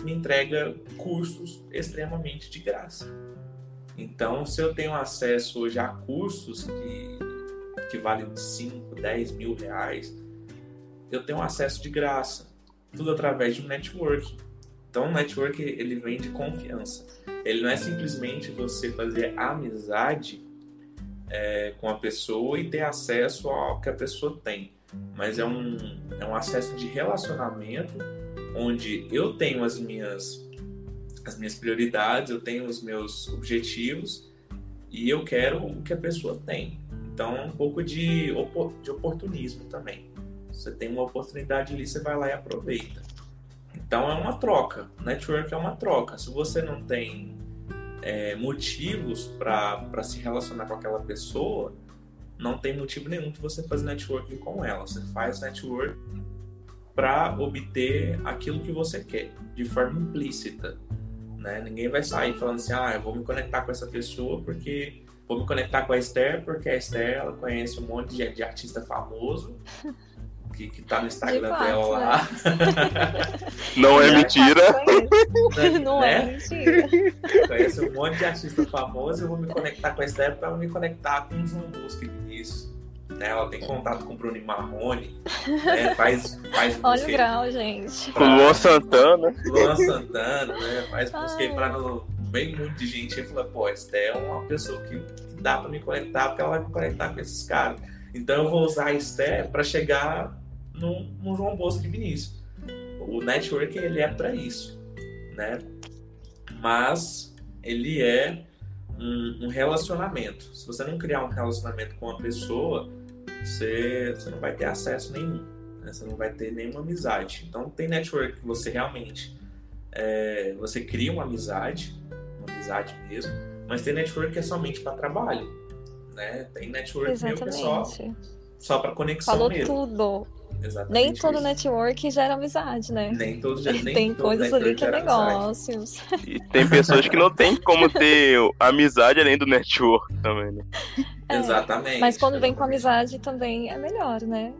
me entrega cursos extremamente de graça. Então, se eu tenho acesso hoje a cursos que que vale 5, 10 mil reais, eu tenho acesso de graça. Tudo através de um network. Então, o network ele vem de confiança. Ele não é simplesmente você fazer amizade é, com a pessoa e ter acesso ao que a pessoa tem, mas é um, é um acesso de relacionamento onde eu tenho as minhas as minhas prioridades, eu tenho os meus objetivos e eu quero o que a pessoa tem. Então, um pouco de, de oportunismo também. Você tem uma oportunidade ali, você vai lá e aproveita. Então, é uma troca. Network é uma troca. Se você não tem é, motivos para se relacionar com aquela pessoa, não tem motivo nenhum de você fazer networking com ela. Você faz network para obter aquilo que você quer, de forma implícita. Né? Ninguém vai sair falando assim, ah, eu vou me conectar com essa pessoa porque Vou me conectar com a Esther, porque a Esther ela conhece um monte de, de artista famoso que, que tá no Instagram fato, dela lá. Né? Não é mentira. Não é né? mentira. Conhece um monte de artista famoso, eu vou me conectar com a Esther para me conectar com os Zambus que isso. Né? Ela tem contato com o Bruno Marrone, né? faz, faz Olha o grau, gente. Com Luan Santana. Luan Santana, né? Faz aí para no meio muito de gente e falei, pô, essa é uma pessoa que dá para me conectar, porque ela vai me conectar com esses caras. Então eu vou usar a Esté para chegar no, no João Bosco e Vinícius. O network ele é para isso, né? Mas ele é um, um, relacionamento. Se você não criar um relacionamento com uma pessoa, você, você não vai ter acesso nenhum. Né? Você não vai ter nenhuma amizade. Então tem network que você realmente é, você cria uma amizade, amizade mesmo, mas tem network que é somente para trabalho. Né? Tem network Exatamente. que é só, só para conexão Falou mesmo. tudo. Exatamente nem todo isso. network gera amizade, né? Nem todo nem Tem todo coisas ali que é negócios. E tem pessoas que não tem como ter amizade além do network também, né? É, Exatamente. Mas quando vem com amizade também é melhor, né?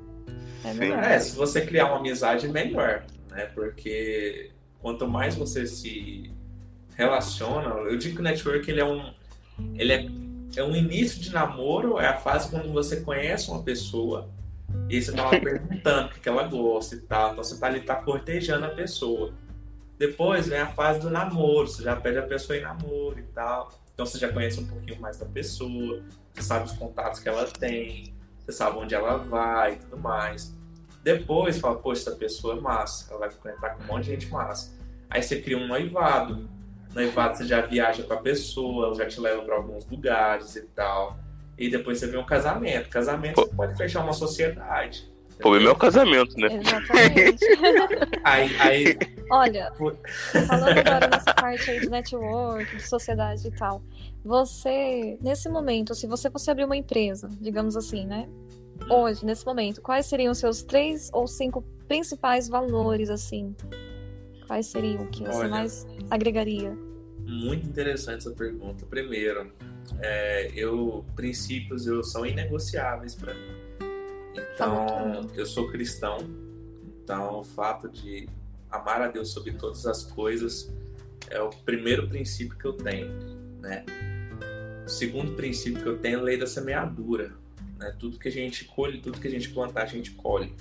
É, melhor. é, se você criar uma amizade, melhor, né? Porque quanto mais você se relaciona, eu digo que o network ele é um ele é, é um início de namoro, é a fase quando você conhece uma pessoa e você tá lá perguntando o que ela gosta e tal. Então você tá ali, tá cortejando a pessoa. Depois vem a fase do namoro, você já pede a pessoa em namoro e tal. Então você já conhece um pouquinho mais da pessoa, você sabe os contatos que ela tem, você sabe onde ela vai e tudo mais. Depois fala, poxa, essa pessoa é massa, ela vai conectar com um monte de gente massa. Aí você cria um noivado. Noivado você já viaja com a pessoa, já te leva para alguns lugares e tal. E depois você vê um casamento. Casamento Pô. você pode fechar uma sociedade. Pô, é meu casamento, né? Exatamente. aí, aí... Olha, falando agora nessa parte aí de network, de sociedade e tal, você, nesse momento, se você fosse abrir uma empresa, digamos assim, né? Hoje, nesse momento, quais seriam os seus três ou cinco principais valores, assim? Quais seriam o que você Olha, mais agregaria? Muito interessante essa pergunta. Primeiro, é, eu princípios eu são inegociáveis para mim. Então, eu sou cristão. Então, o fato de amar a Deus sobre todas as coisas é o primeiro princípio que eu tenho, né? O segundo princípio que eu tenho é a lei da semeadura, né? Tudo que a gente colhe, tudo que a gente plantar, a gente colhe.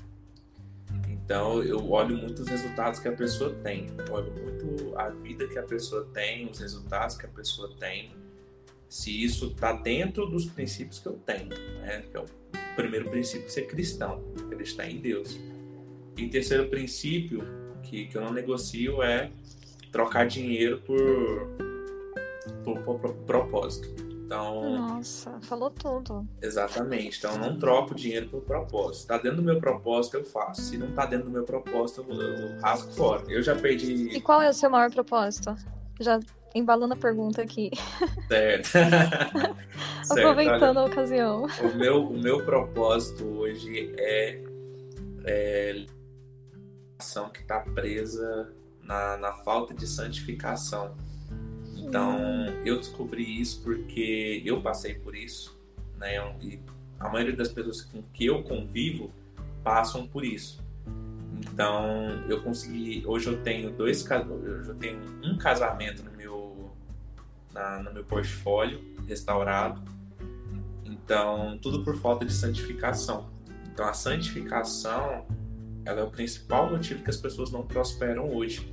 Então, eu olho muito os resultados que a pessoa tem. Eu olho muito a vida que a pessoa tem, os resultados que a pessoa tem se isso está dentro dos princípios que eu tenho, né? Que é o primeiro princípio ser cristão, acreditar em Deus. E terceiro princípio que, que eu não negocio é trocar dinheiro por, por, por propósito. Então, Nossa, falou tudo. Exatamente. Então, eu não troco dinheiro por propósito. Está dentro do meu propósito, eu faço. Se não está dentro do meu propósito, eu, eu rasgo fora. Eu já perdi. E qual é o seu maior propósito? Já embalando a pergunta aqui. Certo. Aproveitando Olha, a ocasião. O meu, o meu propósito hoje é, é ação que está presa na, na falta de santificação. Então, hum. eu descobri isso porque eu passei por isso, né? E a maioria das pessoas com que eu convivo passam por isso. Então, eu consegui. Hoje eu tenho dois hoje eu tenho um casamento no na, no meu portfólio restaurado. Então, tudo por falta de santificação. Então, a santificação ela é o principal motivo que as pessoas não prosperam hoje.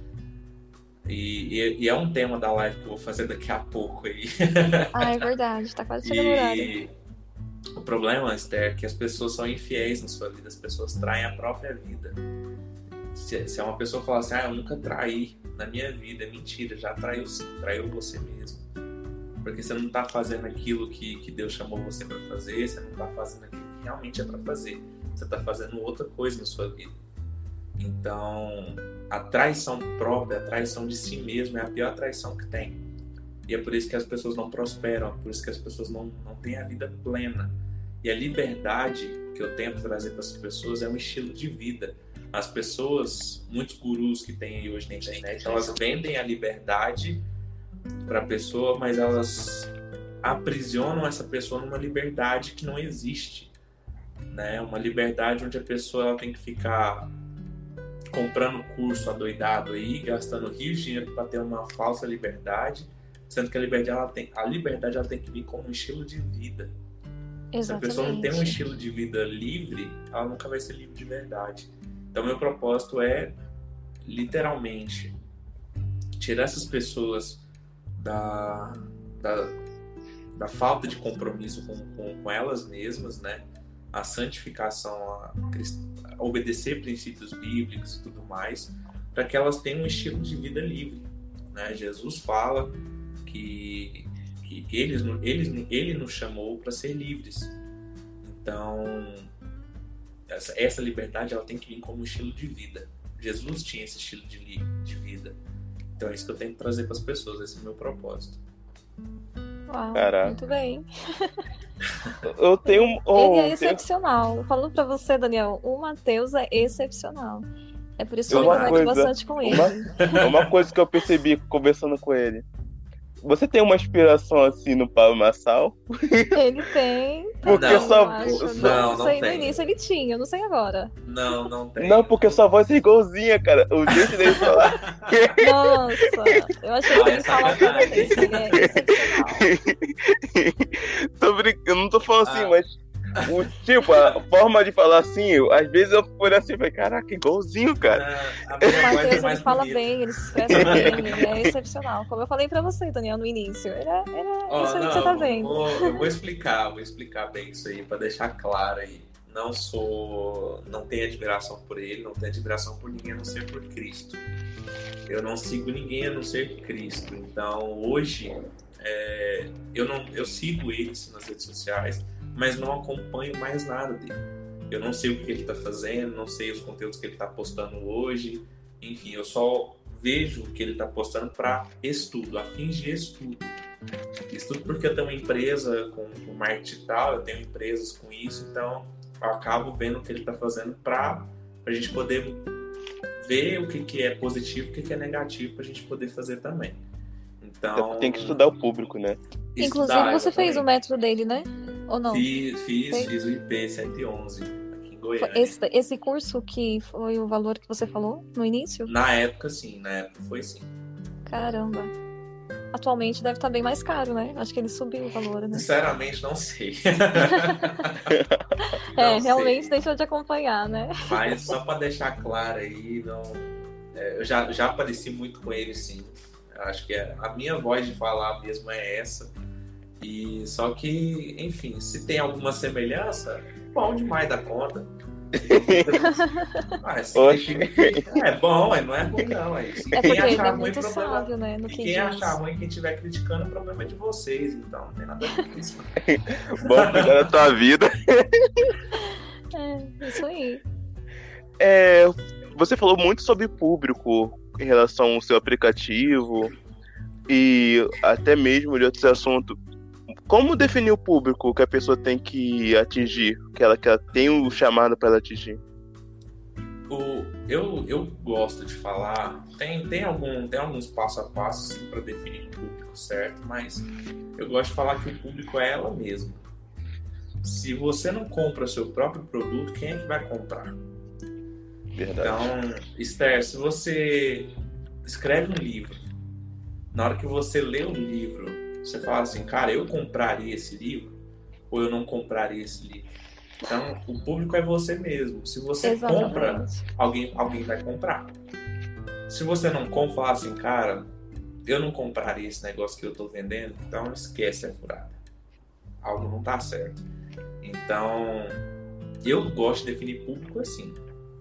E, e, e, é um tema da live que eu vou fazer daqui a pouco aí. Ah, é verdade, tá quase chegando e... O problema, Esther, é que as pessoas são infiéis na sua vida, as pessoas traem a própria vida. Se, se uma pessoa falar assim, ah, eu nunca traí na minha vida, é mentira, já traiu sim, traiu você mesmo porque você não está fazendo aquilo que, que Deus chamou você para fazer, você não está fazendo aquilo que realmente é para fazer, você está fazendo outra coisa na sua vida. Então, a traição própria, a traição de si mesmo é a pior traição que tem. E é por isso que as pessoas não prosperam, é por isso que as pessoas não, não têm a vida plena. E a liberdade que eu tento trazer para as pessoas é um estilo de vida. As pessoas, muitos gurus que tem aí hoje na internet, elas vendem a liberdade para a pessoa, mas elas aprisionam essa pessoa numa liberdade que não existe, né? Uma liberdade onde a pessoa ela tem que ficar comprando curso adoidado aí, gastando rios de dinheiro para ter uma falsa liberdade, sendo que a liberdade ela tem, a liberdade ela tem que vir como um estilo de vida. Exatamente. Se a pessoa não tem um estilo de vida livre, ela nunca vai ser livre de verdade. Então, meu propósito é literalmente tirar essas pessoas da, da, da falta de compromisso com, com, com, elas mesmas, né? A santificação, a, obedecer princípios bíblicos e tudo mais, para que elas tenham um estilo de vida livre. Né? Jesus fala que, que eles, eles, ele nos chamou para ser livres. Então, essa, essa liberdade ela tem que vir como estilo de vida. Jesus tinha esse estilo de, de vida. Então é isso que eu tenho que trazer para as pessoas, esse é o meu propósito. Uau, Caraca. muito bem. Eu tenho oh, Ele é excepcional. Tenho... Falando para você, Daniel, o Matheus é excepcional. É por isso que eu conecto bastante com ele. Uma, uma coisa que eu percebi conversando com ele. Você tem uma inspiração assim no Pablo Massal? Ele tem. Porque não, sua voz. Não, não, não sei, tem. no início ele tinha, não sei agora. Não, não tem. Não, porque sua voz é igualzinha, cara. O jeito dele falar. Nossa, eu achei que ele falava toda vez. Ele é excepcional. tô brincando, eu não tô falando assim, ah. assim, mas o, tipo, a forma de falar assim, às vezes eu fico assim, falei, caraca, igualzinho, cara. Ah, o Matheus, é ele fala bem, ele se expressa bem, ele é excepcional. Como eu falei pra você, Daniel, no início. Ele é, ele é oh, isso não, que você tá vendo. Vou, eu vou explicar, vou explicar bem isso aí, pra deixar claro aí. Não sou. Não tenho admiração por ele, não tenho admiração por ninguém a não ser por Cristo. Eu não sigo ninguém a não ser Cristo. Então, hoje, é, eu, não, eu sigo eles nas redes sociais mas não acompanho mais nada dele. Eu não sei o que ele está fazendo, não sei os conteúdos que ele está postando hoje, enfim, eu só vejo o que ele está postando para estudo, a fins de estudo. Estudo porque eu tenho uma empresa com, com marketing digital, eu tenho empresas com isso, então eu acabo vendo o que ele está fazendo para a gente poder ver o que, que é positivo e o que, que é negativo para a gente poder fazer também. Então, tem que estudar o público, né? Inclusive, você fez o método dele, né? Ou não? Fiz, fiz, fiz o IP 111 aqui em Goiânia. Esse, esse curso que foi o valor que você falou no início? Na época, sim. Na época foi sim. Caramba. Atualmente deve estar bem mais caro, né? Acho que ele subiu o valor, né? Sinceramente, não sei. é, não realmente sei. deixou de acompanhar, né? Mas só para deixar claro aí, não... É, eu já, já apareci muito com ele, sim. Acho que é, a minha voz de falar mesmo é essa. E só que, enfim, se tem alguma semelhança, bom demais da conta. ah, assim, é bom, mas não é ruim, não. É, é quem achar é ruim, problema. Sábio, né, no que quem diz. achar ruim, quem estiver criticando, o problema é de vocês, então. Não tem nada a ver com isso. bom cuidar da tua vida. é, isso aí. É, você falou muito sobre público em relação ao seu aplicativo e até mesmo de outros assuntos. Como definir o público que a pessoa tem que atingir, que ela, que ela tem o um chamado para atingir? O, eu, eu gosto de falar, tem, tem, algum, tem alguns passo a passo para definir o público certo, mas eu gosto de falar que o público é ela mesma. Se você não compra seu próprio produto, quem é que vai comprar? Verdade. Então, Esther, se você escreve um livro, na hora que você lê o livro, você fala assim, cara, eu compraria esse livro ou eu não compraria esse livro? Então, o público é você mesmo. Se você Exatamente. compra, alguém, alguém vai comprar. Se você não compra, fala assim, cara, eu não compraria esse negócio que eu estou vendendo, então esquece a furada. Algo não está certo. Então, eu gosto de definir público assim.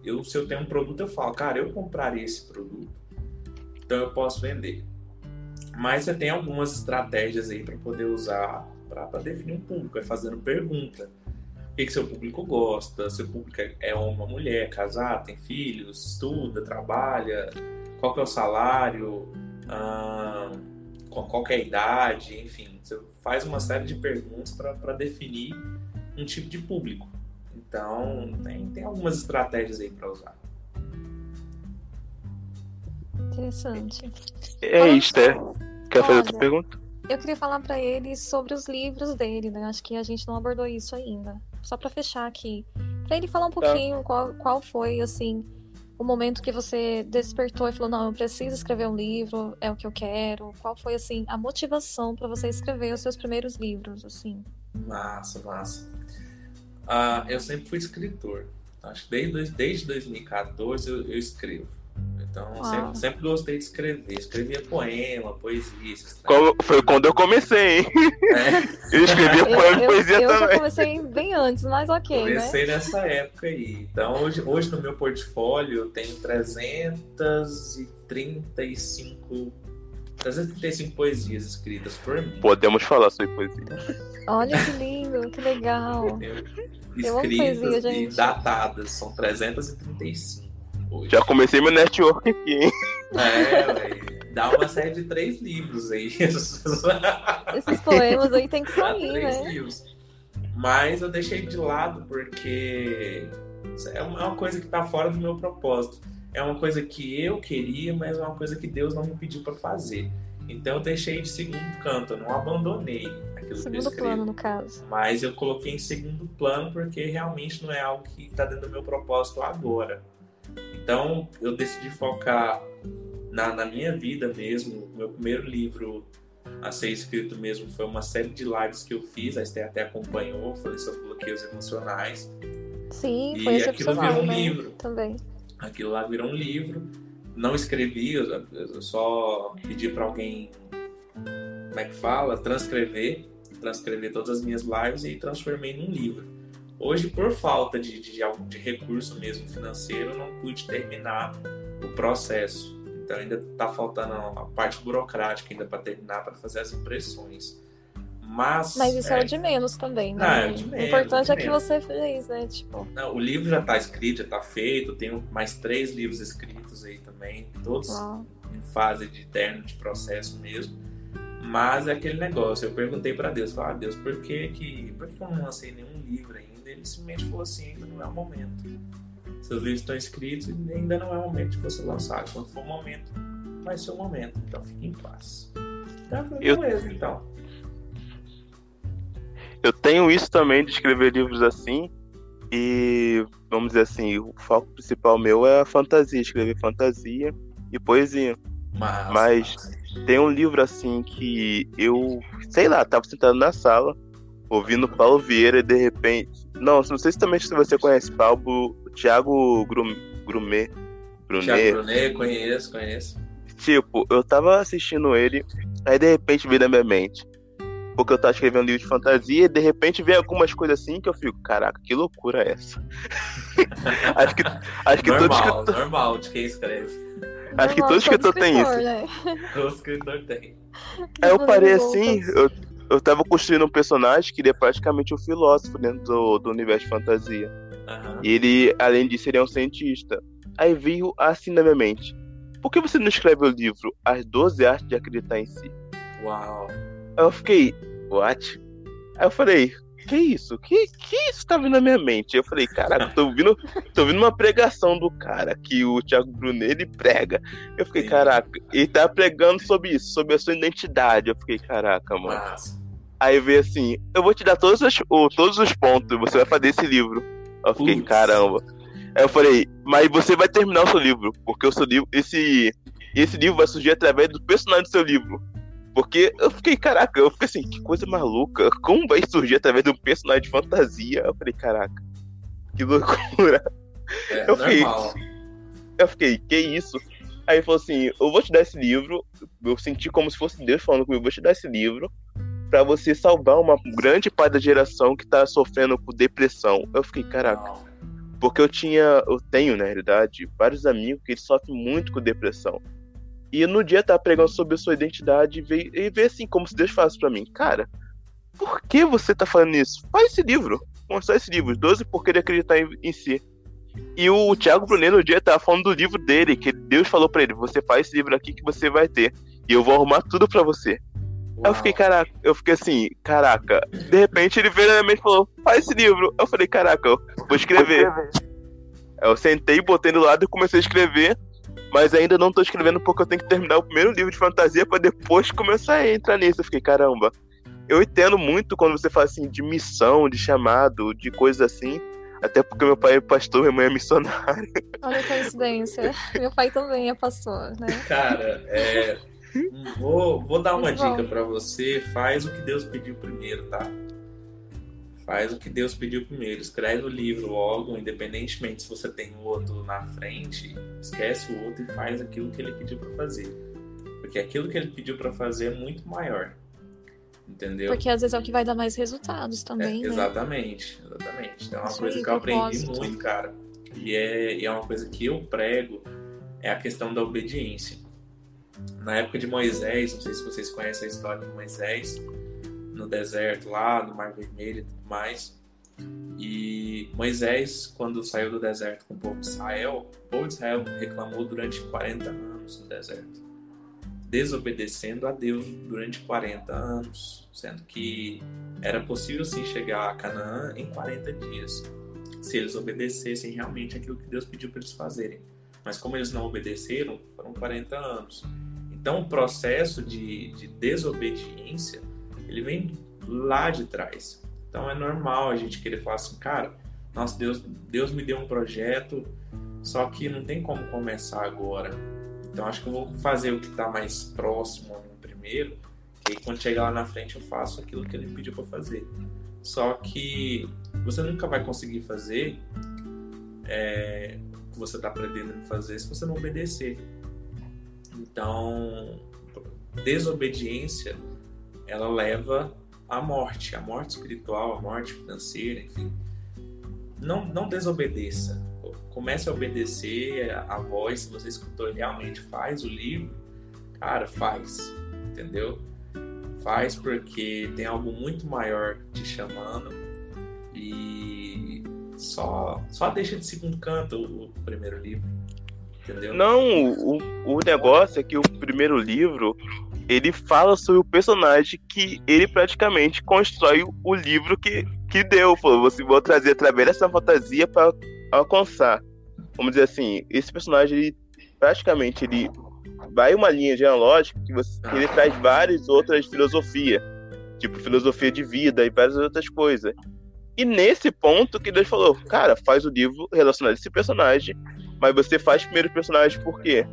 Eu, se eu tenho um produto, eu falo, cara, eu compraria esse produto, então eu posso vender. Mas você tem algumas estratégias aí para poder usar para definir um público, é fazendo pergunta. O que, que seu público gosta? Seu público é, é homem ou mulher, casado, tem filhos, estuda, trabalha, qual que é o salário, ah, qual que é a idade, enfim. Você faz uma série de perguntas para definir um tipo de público. Então, tem, tem algumas estratégias aí para usar. Interessante. É isso, é. Quer fazer outra pergunta? Eu queria falar para ele sobre os livros dele, né? Acho que a gente não abordou isso ainda. Só para fechar aqui, para ele falar um tá. pouquinho tá. qual, qual foi assim o momento que você despertou e falou: "Não, eu preciso escrever um livro, é o que eu quero". Qual foi assim a motivação para você escrever os seus primeiros livros, assim? Massa, massa. Ah, eu sempre fui escritor. Acho que desde, desde 2014 eu, eu escrevo. Então, sempre, sempre, gostei de escrever. Escrevia poema, poesia. Como, foi quando eu comecei, hein? É. Eu escrevia poema e poesia eu também. Eu comecei bem antes, mas ok, Comecei né? nessa época aí. Então, hoje, hoje no meu portfólio eu tenho 335 335 poesias escritas por mim. Podemos falar sobre poesia. Olha que lindo, que legal. Eu, escritas e datadas, são 335 hoje. Já comecei meu network aqui, hein? É, dá uma série de três livros aí. Esses poemas aí tem que sair, né? Livros. Mas eu deixei de lado porque é uma coisa que está fora do meu propósito é uma coisa que eu queria, mas é uma coisa que Deus não me pediu para fazer. Então eu deixei de segundo canto, eu não abandonei aquilo segundo que eu escrevi. plano, no caso. Mas eu coloquei em segundo plano porque realmente não é algo que está dentro do meu propósito agora. Então eu decidi focar na, na minha vida mesmo. Meu primeiro livro a ser escrito mesmo foi uma série de lives que eu fiz, a Esther até acompanhou, falei sobre bloqueios emocionais. Sim, foi e aquilo virou um né? livro. Também. Aquilo lá virou um livro. Não escrevi, eu só pedi para alguém, como é que fala? Transcrever. Transcrever todas as minhas lives e transformei num livro. Hoje, por falta de, de, de recurso mesmo financeiro, não pude terminar o processo. Então ainda está faltando a parte burocrática ainda para terminar, para fazer as impressões. Mas, Mas isso é, é o de menos também, né? Não, é o de menos, o importante é é que você fez, né? Tipo... Não, o livro já está escrito, já está feito, tenho mais três livros escritos aí também, todos Uau. em fase de terno de processo mesmo. Mas é aquele negócio, eu perguntei para Deus, falei, ah, Deus, por que, que, por que eu não lancei nenhum livro ainda? Ele simplesmente falou assim, ainda não é o momento. Seus livros estão escritos e ainda não é o momento de você lançar. Quando for o momento, vai ser o momento. Então fique em paz. Então, beleza, eu... então. Eu tenho isso também de escrever livros assim. E vamos dizer assim, o foco principal meu é a fantasia, escrever fantasia e poesia. Mas, mas tem um livro assim que eu, sei lá, tava sentado na sala, ouvindo Paulo Vieira e de repente. Não, não sei se também se você conhece Paulo, Thiago Grum, Grumet. Brunet. Thiago Brunet, conheço, conheço. Tipo, eu tava assistindo ele, aí de repente veio na minha mente porque eu tava escrevendo um livro de fantasia e de repente vem algumas coisas assim que eu fico, caraca, que loucura é essa? acho que, acho que normal, todo escritor... normal de quem escreve. Acho que todo escritor, tem isso. Né? Todo escritor tem. Aí eu parei assim, eu, eu tava construindo um personagem que ele é praticamente um filósofo dentro do, do universo de fantasia. Uhum. E ele, além disso, ele é um cientista. Aí veio assim na minha mente. Por que você não escreve o livro As 12 Artes de Acreditar em Si? Uau. Aí eu fiquei, what? Aí eu falei, que isso? Que, que isso tá vindo na minha mente? Eu falei, caraca, tô ouvindo, tô ouvindo uma pregação do cara que o Thiago Brunet ele prega. Eu fiquei, caraca, ele tá pregando sobre isso, sobre a sua identidade. Eu fiquei, caraca, mano. Aí veio assim, eu vou te dar todos os, todos os pontos, você vai fazer esse livro. Eu fiquei, Putz. caramba. Aí eu falei, mas você vai terminar o seu livro, porque o seu livro, esse, esse livro vai surgir através do personagem do seu livro. Porque eu fiquei, caraca, eu fiquei assim, que coisa maluca. Como vai surgir através de um personagem de fantasia? Eu falei, caraca, que loucura. É, eu fiquei, normal. eu fiquei, que isso? Aí ele falou assim, eu vou te dar esse livro. Eu senti como se fosse Deus falando comigo, eu vou te dar esse livro para você salvar uma grande parte da geração que tá sofrendo com depressão. Eu fiquei, caraca. Porque eu tinha, eu tenho, na realidade, vários amigos que sofrem muito com depressão. E no dia tá pregando sobre a sua identidade e vê, e vê assim, como se Deus falasse para mim, cara, por que você tá falando isso? Faz esse livro. Mostrar esse livro, 12 por querer acreditar em, em, si. E o Thiago Brunet no dia tava falando do livro dele, que Deus falou para ele, você faz esse livro aqui que você vai ter. E eu vou arrumar tudo para você. Uau. Aí eu fiquei, caraca, eu fiquei assim, caraca. De repente ele veio na minha mente e falou, faz esse livro. Eu falei, caraca, eu vou escrever. Vou escrever. Eu sentei, botei do lado e comecei a escrever. Mas ainda não tô escrevendo porque eu tenho que terminar o primeiro livro de fantasia para depois começar a entrar nisso. Eu fiquei, caramba. Eu entendo muito quando você fala assim de missão, de chamado, de coisas assim. Até porque meu pai é pastor, minha mãe é missionária. Olha a coincidência. meu pai também é pastor, né? Cara, é. Vou, vou dar uma dica para você. Faz o que Deus pediu primeiro, tá? Faz o que Deus pediu primeiro. Escreve o livro logo, independentemente se você tem o outro na frente, esquece o outro e faz aquilo que ele pediu para fazer. Porque aquilo que ele pediu para fazer é muito maior. Entendeu? Porque às vezes é o que vai dar mais resultados também, é, né? Exatamente, exatamente. Então é uma Isso coisa aí, que eu aprendi muito, cara. E é, e é uma coisa que eu prego, é a questão da obediência. Na época de Moisés, não sei se vocês conhecem a história de Moisés, no deserto lá, no Mar Vermelho e tudo mais. E Moisés, quando saiu do deserto com o povo de Israel, o povo de Israel reclamou durante 40 anos no deserto, desobedecendo a Deus durante 40 anos, sendo que era possível sim chegar a Canaã em 40 dias, se eles obedecessem realmente aquilo que Deus pediu para eles fazerem. Mas como eles não obedeceram, foram 40 anos. Então o processo de, de desobediência, ele vem lá de trás. Então é normal a gente querer falar assim, cara, nossa, Deus, Deus me deu um projeto, só que não tem como começar agora. Então acho que eu vou fazer o que está mais próximo a mim primeiro, que aí quando chegar lá na frente eu faço aquilo que ele me pediu para fazer. Só que você nunca vai conseguir fazer é, o que você está pretendendo fazer se você não obedecer. Então, desobediência ela leva à morte, à morte espiritual, à morte financeira, enfim. Não, não desobedeça. Comece a obedecer a voz. Se você escutou realmente faz o livro, cara, faz. Entendeu? Faz porque tem algo muito maior te chamando e só, só deixa de segundo canto o primeiro livro. Entendeu? Não, o, o negócio é que o primeiro livro ele fala sobre o personagem que ele praticamente constrói o livro que, que deu. Falou, você vou trazer através dessa fantasia para alcançar. Vamos dizer assim, esse personagem ele praticamente ele vai uma linha genealógica que, você, que ele traz várias outras filosofias, tipo filosofia de vida e várias outras coisas. E nesse ponto que Deus falou, cara, faz o livro relacionado a esse personagem, mas você faz primeiro o personagem por quê?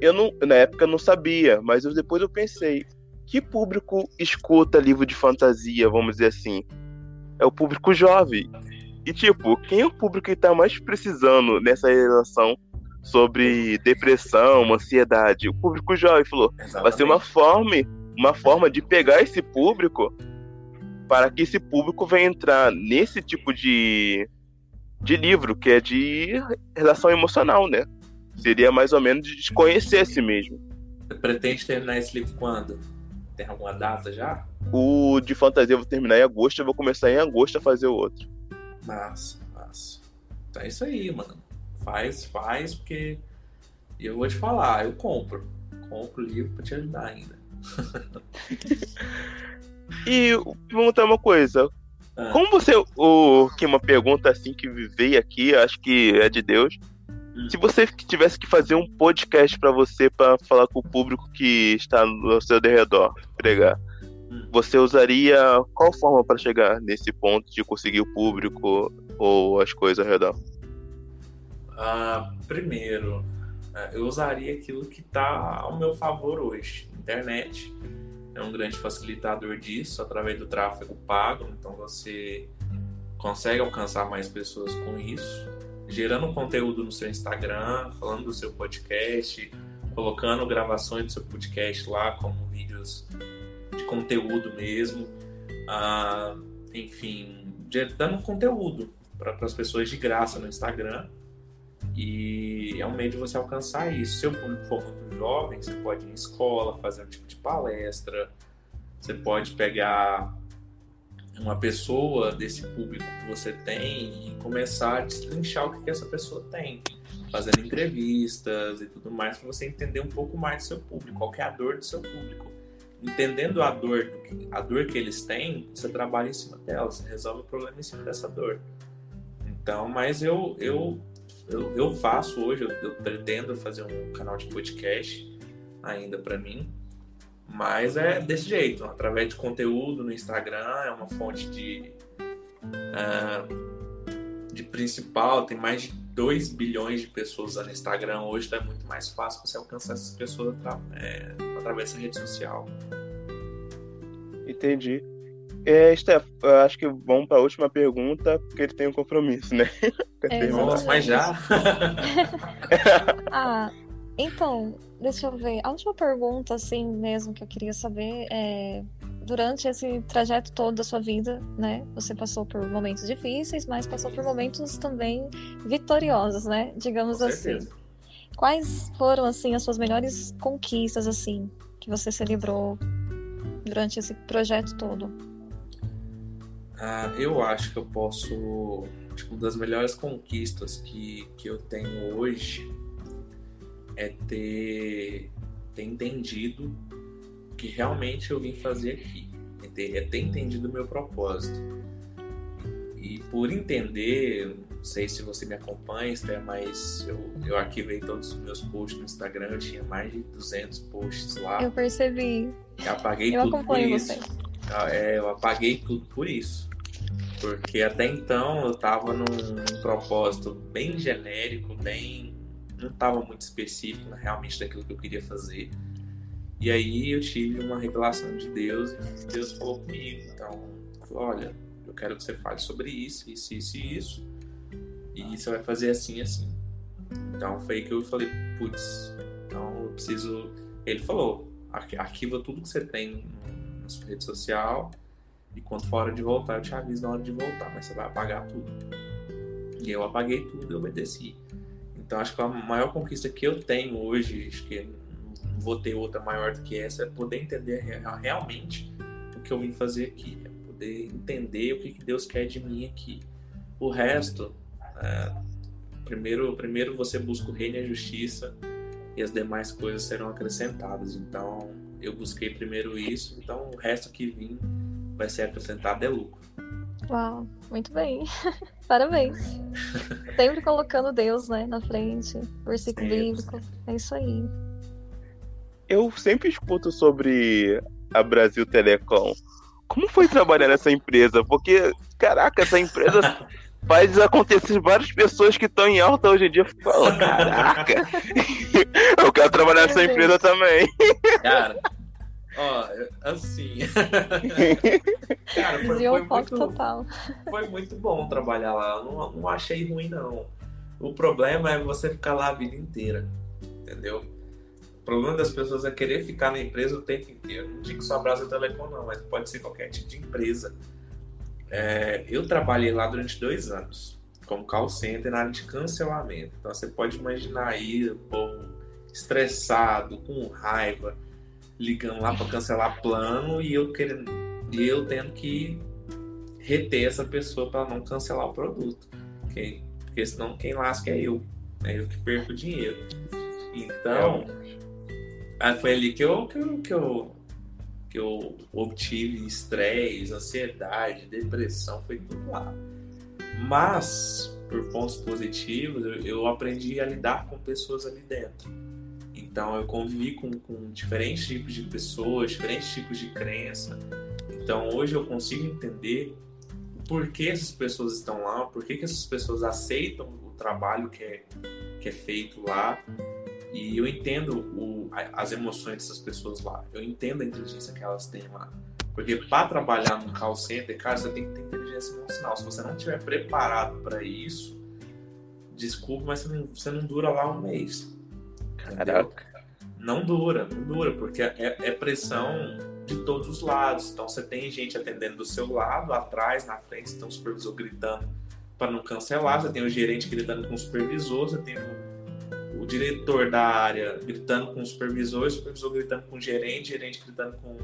Eu não, na época eu não sabia, mas eu, depois eu pensei, que público escuta livro de fantasia, vamos dizer assim? É o público jovem. E tipo, quem é o público que tá mais precisando nessa relação sobre depressão, ansiedade? O público jovem falou, vai ser uma forma, uma forma de pegar esse público para que esse público venha entrar nesse tipo de, de livro, que é de relação emocional, né? Seria mais ou menos de conhecer a si mesmo. Você pretende terminar esse livro quando? Tem alguma data já? O de fantasia eu vou terminar em agosto, eu vou começar em agosto a fazer o outro. Massa, massa. Então é isso aí, mano. Faz, faz, porque eu vou te falar, eu compro. Compro o livro pra te ajudar ainda. E perguntar uma coisa. Ah. Como você. O, que uma pergunta assim que veio aqui, acho que é de Deus. Hum. Se você tivesse que fazer um podcast pra você para falar com o público que está no seu derredor, pregar, Hum. você usaria qual forma para chegar nesse ponto de conseguir o público ou as coisas ao redor? Ah, primeiro, ah, eu usaria aquilo que está ao meu favor hoje. Internet é um grande facilitador disso através do tráfego pago, então você consegue alcançar mais pessoas com isso, gerando conteúdo no seu Instagram, falando do seu podcast, colocando gravações do seu podcast lá como vídeos de conteúdo mesmo, Ah, enfim, dando conteúdo para as pessoas de graça no Instagram. E é um meio de você alcançar isso. Se o público for muito jovem, você pode ir em escola, fazer um tipo de palestra. Você pode pegar uma pessoa desse público que você tem e começar a destrinchar o que, essa pessoa tem. Fazendo entrevistas e tudo mais, para você entender um pouco mais do seu público, qual é a dor do seu público. Entendendo a dor, a dor que eles têm, você trabalha em cima dela, você resolve o problema em cima dessa dor. Então, mas eu, eu eu, eu faço hoje, eu, eu pretendo fazer um canal de podcast ainda para mim, mas é desse jeito, através de conteúdo no Instagram, é uma fonte de ah, de principal, tem mais de 2 bilhões de pessoas usando Instagram hoje, então é muito mais fácil você alcançar essas pessoas é, através dessa rede social. Entendi. É, Steph, acho que vamos para a última pergunta, porque ele tem um compromisso, né? É, Nossa, mas já? ah, então, deixa eu ver. A última pergunta, assim mesmo, que eu queria saber é. Durante esse trajeto todo da sua vida, né? Você passou por momentos difíceis, mas passou por momentos também vitoriosos, né? Digamos assim. Quais foram, assim, as suas melhores conquistas, assim, que você celebrou durante esse projeto todo? Ah, eu acho que eu posso. Tipo, uma das melhores conquistas que, que eu tenho hoje é ter, ter entendido o que realmente eu vim fazer aqui. É ter, é ter entendido o meu propósito. E por entender, não sei se você me acompanha, Esther, mas eu, eu arquivei todos os meus posts no Instagram, eu tinha mais de 200 posts lá. Eu percebi. Eu apaguei eu tudo por isso. Você. Ah, é, eu apaguei tudo por isso. Porque até então eu estava num, num, propósito bem genérico, bem. não estava muito específico né, realmente daquilo que eu queria fazer. E aí eu tive uma revelação de Deus e Deus falou comigo. Então, olha, eu quero que você fale sobre isso, isso, isso e isso. E você vai fazer assim assim. Então foi aí que eu falei, putz, então eu preciso. Ele falou, arquiva tudo que você tem na sua rede social e quando for hora de voltar, eu te aviso na hora de voltar, mas você vai apagar tudo. E eu apaguei tudo e obedeci. Então acho que a maior conquista que eu tenho hoje, acho que não vou ter outra maior do que essa, é poder entender realmente o que eu vim fazer aqui. É poder entender o que Deus quer de mim aqui. O resto, é, primeiro, primeiro você busca o reino e a justiça e as demais coisas serão acrescentadas. Então eu busquei primeiro isso, então o resto que vim vai ser acrescentado é lucro. Uau, muito bem. Parabéns. Sempre colocando Deus, né, na frente, versículo sempre. bíblico. É isso aí. Eu sempre escuto sobre a Brasil Telecom. Como foi trabalhar nessa empresa? Porque, caraca, essa empresa faz acontecer várias pessoas que estão em alta hoje em dia falam, caraca, eu quero trabalhar nessa empresa também. Cara, Ó, assim. Cara, foi, foi muito, total. foi muito bom trabalhar lá. Não, não achei ruim, não. O problema é você ficar lá a vida inteira. Entendeu? O problema das pessoas é querer ficar na empresa o tempo inteiro. Não digo só Brasil Telecom, não, mas pode ser qualquer tipo de empresa. É, eu trabalhei lá durante dois anos, como call center na área de cancelamento. Então você pode imaginar aí o povo estressado, com raiva ligando lá para cancelar plano e eu querendo e eu tendo que reter essa pessoa para não cancelar o produto. Porque, porque senão quem lasca é eu. É eu que perco dinheiro. Então, foi ali que eu, que eu, que eu, que eu obtive estresse, ansiedade, depressão, foi tudo lá. Mas, por pontos positivos, eu, eu aprendi a lidar com pessoas ali dentro então eu convivi com, com diferentes tipos de pessoas, diferentes tipos de crença. Então hoje eu consigo entender por que essas pessoas estão lá, por que, que essas pessoas aceitam o trabalho que é, que é feito lá. E eu entendo o, as emoções dessas pessoas lá. Eu entendo a inteligência que elas têm lá. Porque para trabalhar no call center, cara, você tem que ter inteligência emocional. Se você não estiver preparado para isso, desculpa, mas você não, você não dura lá um mês. Não dura, não dura, porque é, é, pressão de todos os lados. Então você tem gente atendendo do seu lado, atrás, na frente, tem o supervisor gritando para não cancelar, você tem o gerente gritando com o supervisor, você tem o, o diretor da área gritando com o supervisor, o supervisor gritando com o gerente, gerente gritando com,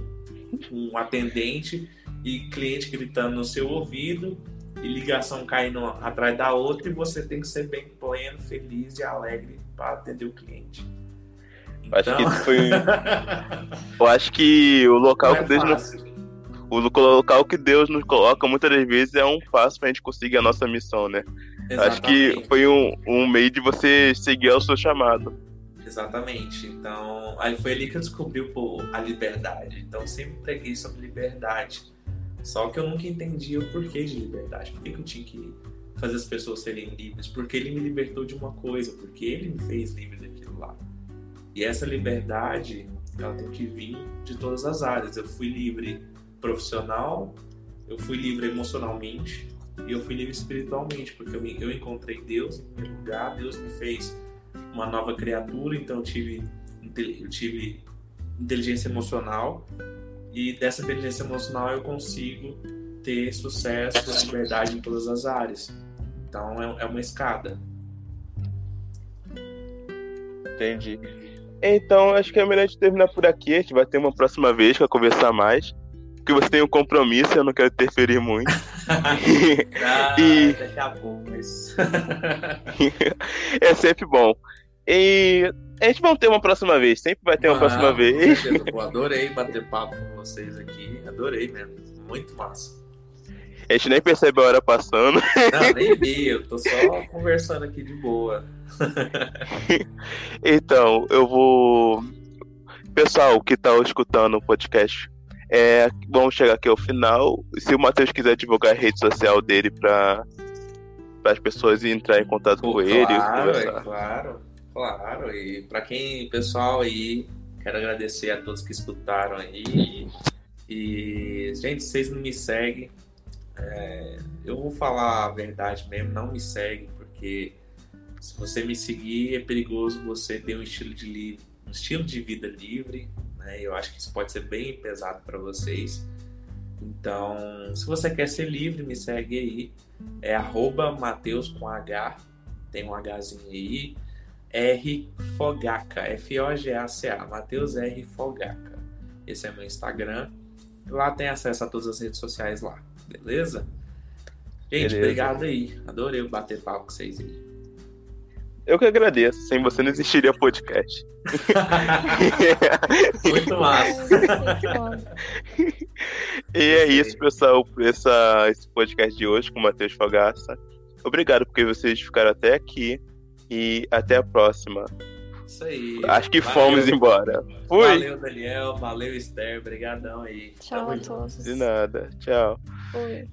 com o atendente e cliente gritando no seu ouvido e ligação caindo atrás da outra e você tem que ser bem pleno, feliz e alegre para atender o cliente. Então... Acho que então- foi. Eu acho que o local é que Deus nos... o local que Deus nos coloca muitas das vezes é um passo para a gente conseguir a nossa missão, né? Exatamente. Acho que foi um, um meio de você seguir o seu chamado. Exatamente. Então, aí foi ali que eu descobri a liberdade. Então, sempre preguei sobre liberdade. Só que eu nunca entendi o porquê de liberdade. Por que, que eu tinha que fazer as pessoas serem livres? Porque ele me libertou de uma coisa, porque ele me fez livre daquilo lá. E essa liberdade, ela tem que vir de todas as áreas. Eu fui livre profissional, eu fui livre emocionalmente e eu fui livre espiritualmente, porque eu, eu encontrei Deus em primeiro lugar, Deus me fez uma nova criatura, então eu tive, eu tive inteligência emocional e dessa inteligência emocional eu consigo ter sucesso, liberdade em todas as áreas. Então é, é uma escada. Entendi. Então acho que é melhor a gente terminar por aqui. A gente vai ter uma próxima vez para conversar mais. Porque você tem um compromisso, eu não quero interferir muito. ah, e... daqui a pouco, mas. é sempre bom. E a gente vai ter uma próxima vez, sempre vai ter uma ah, próxima vez. Pô, adorei bater papo com vocês aqui, adorei mesmo, muito massa. A gente nem percebe a hora passando. Não, nem vi, eu tô só conversando aqui de boa. então, eu vou. Pessoal que tá escutando o podcast, é, vamos chegar aqui ao final. Se o Matheus quiser divulgar a rede social dele para as pessoas entrar em contato Pô, com ele. Claro, é claro. Claro, e para quem, pessoal aí, quero agradecer a todos que escutaram aí. E, gente, vocês não me seguem. É, eu vou falar a verdade mesmo, não me segue, porque se você me seguir é perigoso você ter um estilo de, li um estilo de vida livre. Né? Eu acho que isso pode ser bem pesado para vocês. Então, se você quer ser livre, me segue aí. É arroba Mateus com H, tem um Hzinho aí. R Fogaca, F-O-G-A-C-A, Matheus R Fogaca. Esse é meu Instagram. Lá tem acesso a todas as redes sociais lá, beleza? Gente, beleza. obrigado aí. Adorei bater papo com vocês aí. Eu que agradeço. Sem você não existiria podcast. Muito massa. e é isso, pessoal, por essa, esse podcast de hoje com o Matheus Fogaça. Obrigado porque vocês ficaram até aqui. E até a próxima. Isso aí. Acho que valeu. fomos embora. Fui. Valeu, Daniel. Valeu, Esther. Obrigadão aí. Tchau Tamo a todos. De nada. Tchau. Fui.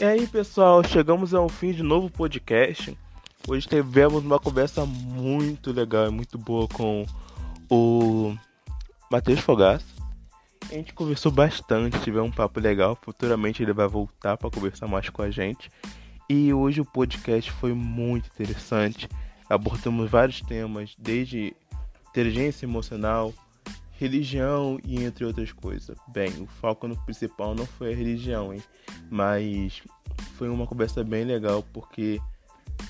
E aí, pessoal, chegamos ao fim de novo podcast. Hoje tivemos uma conversa muito legal e muito boa com o Matheus Fogaça. A gente conversou bastante, tivemos um papo legal. Futuramente ele vai voltar para conversar mais com a gente. E hoje o podcast foi muito interessante. Abordamos vários temas, desde inteligência emocional, religião e entre outras coisas. Bem, o foco no principal não foi a religião, hein? Mas foi uma conversa bem legal porque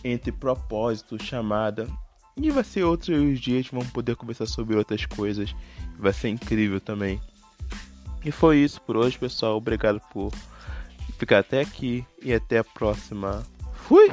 entre propósito, chamada e vai ser outros dias vamos poder conversar sobre outras coisas. Vai ser incrível também. E foi isso por hoje, pessoal. Obrigado por ficar até aqui e até a próxima. Fui!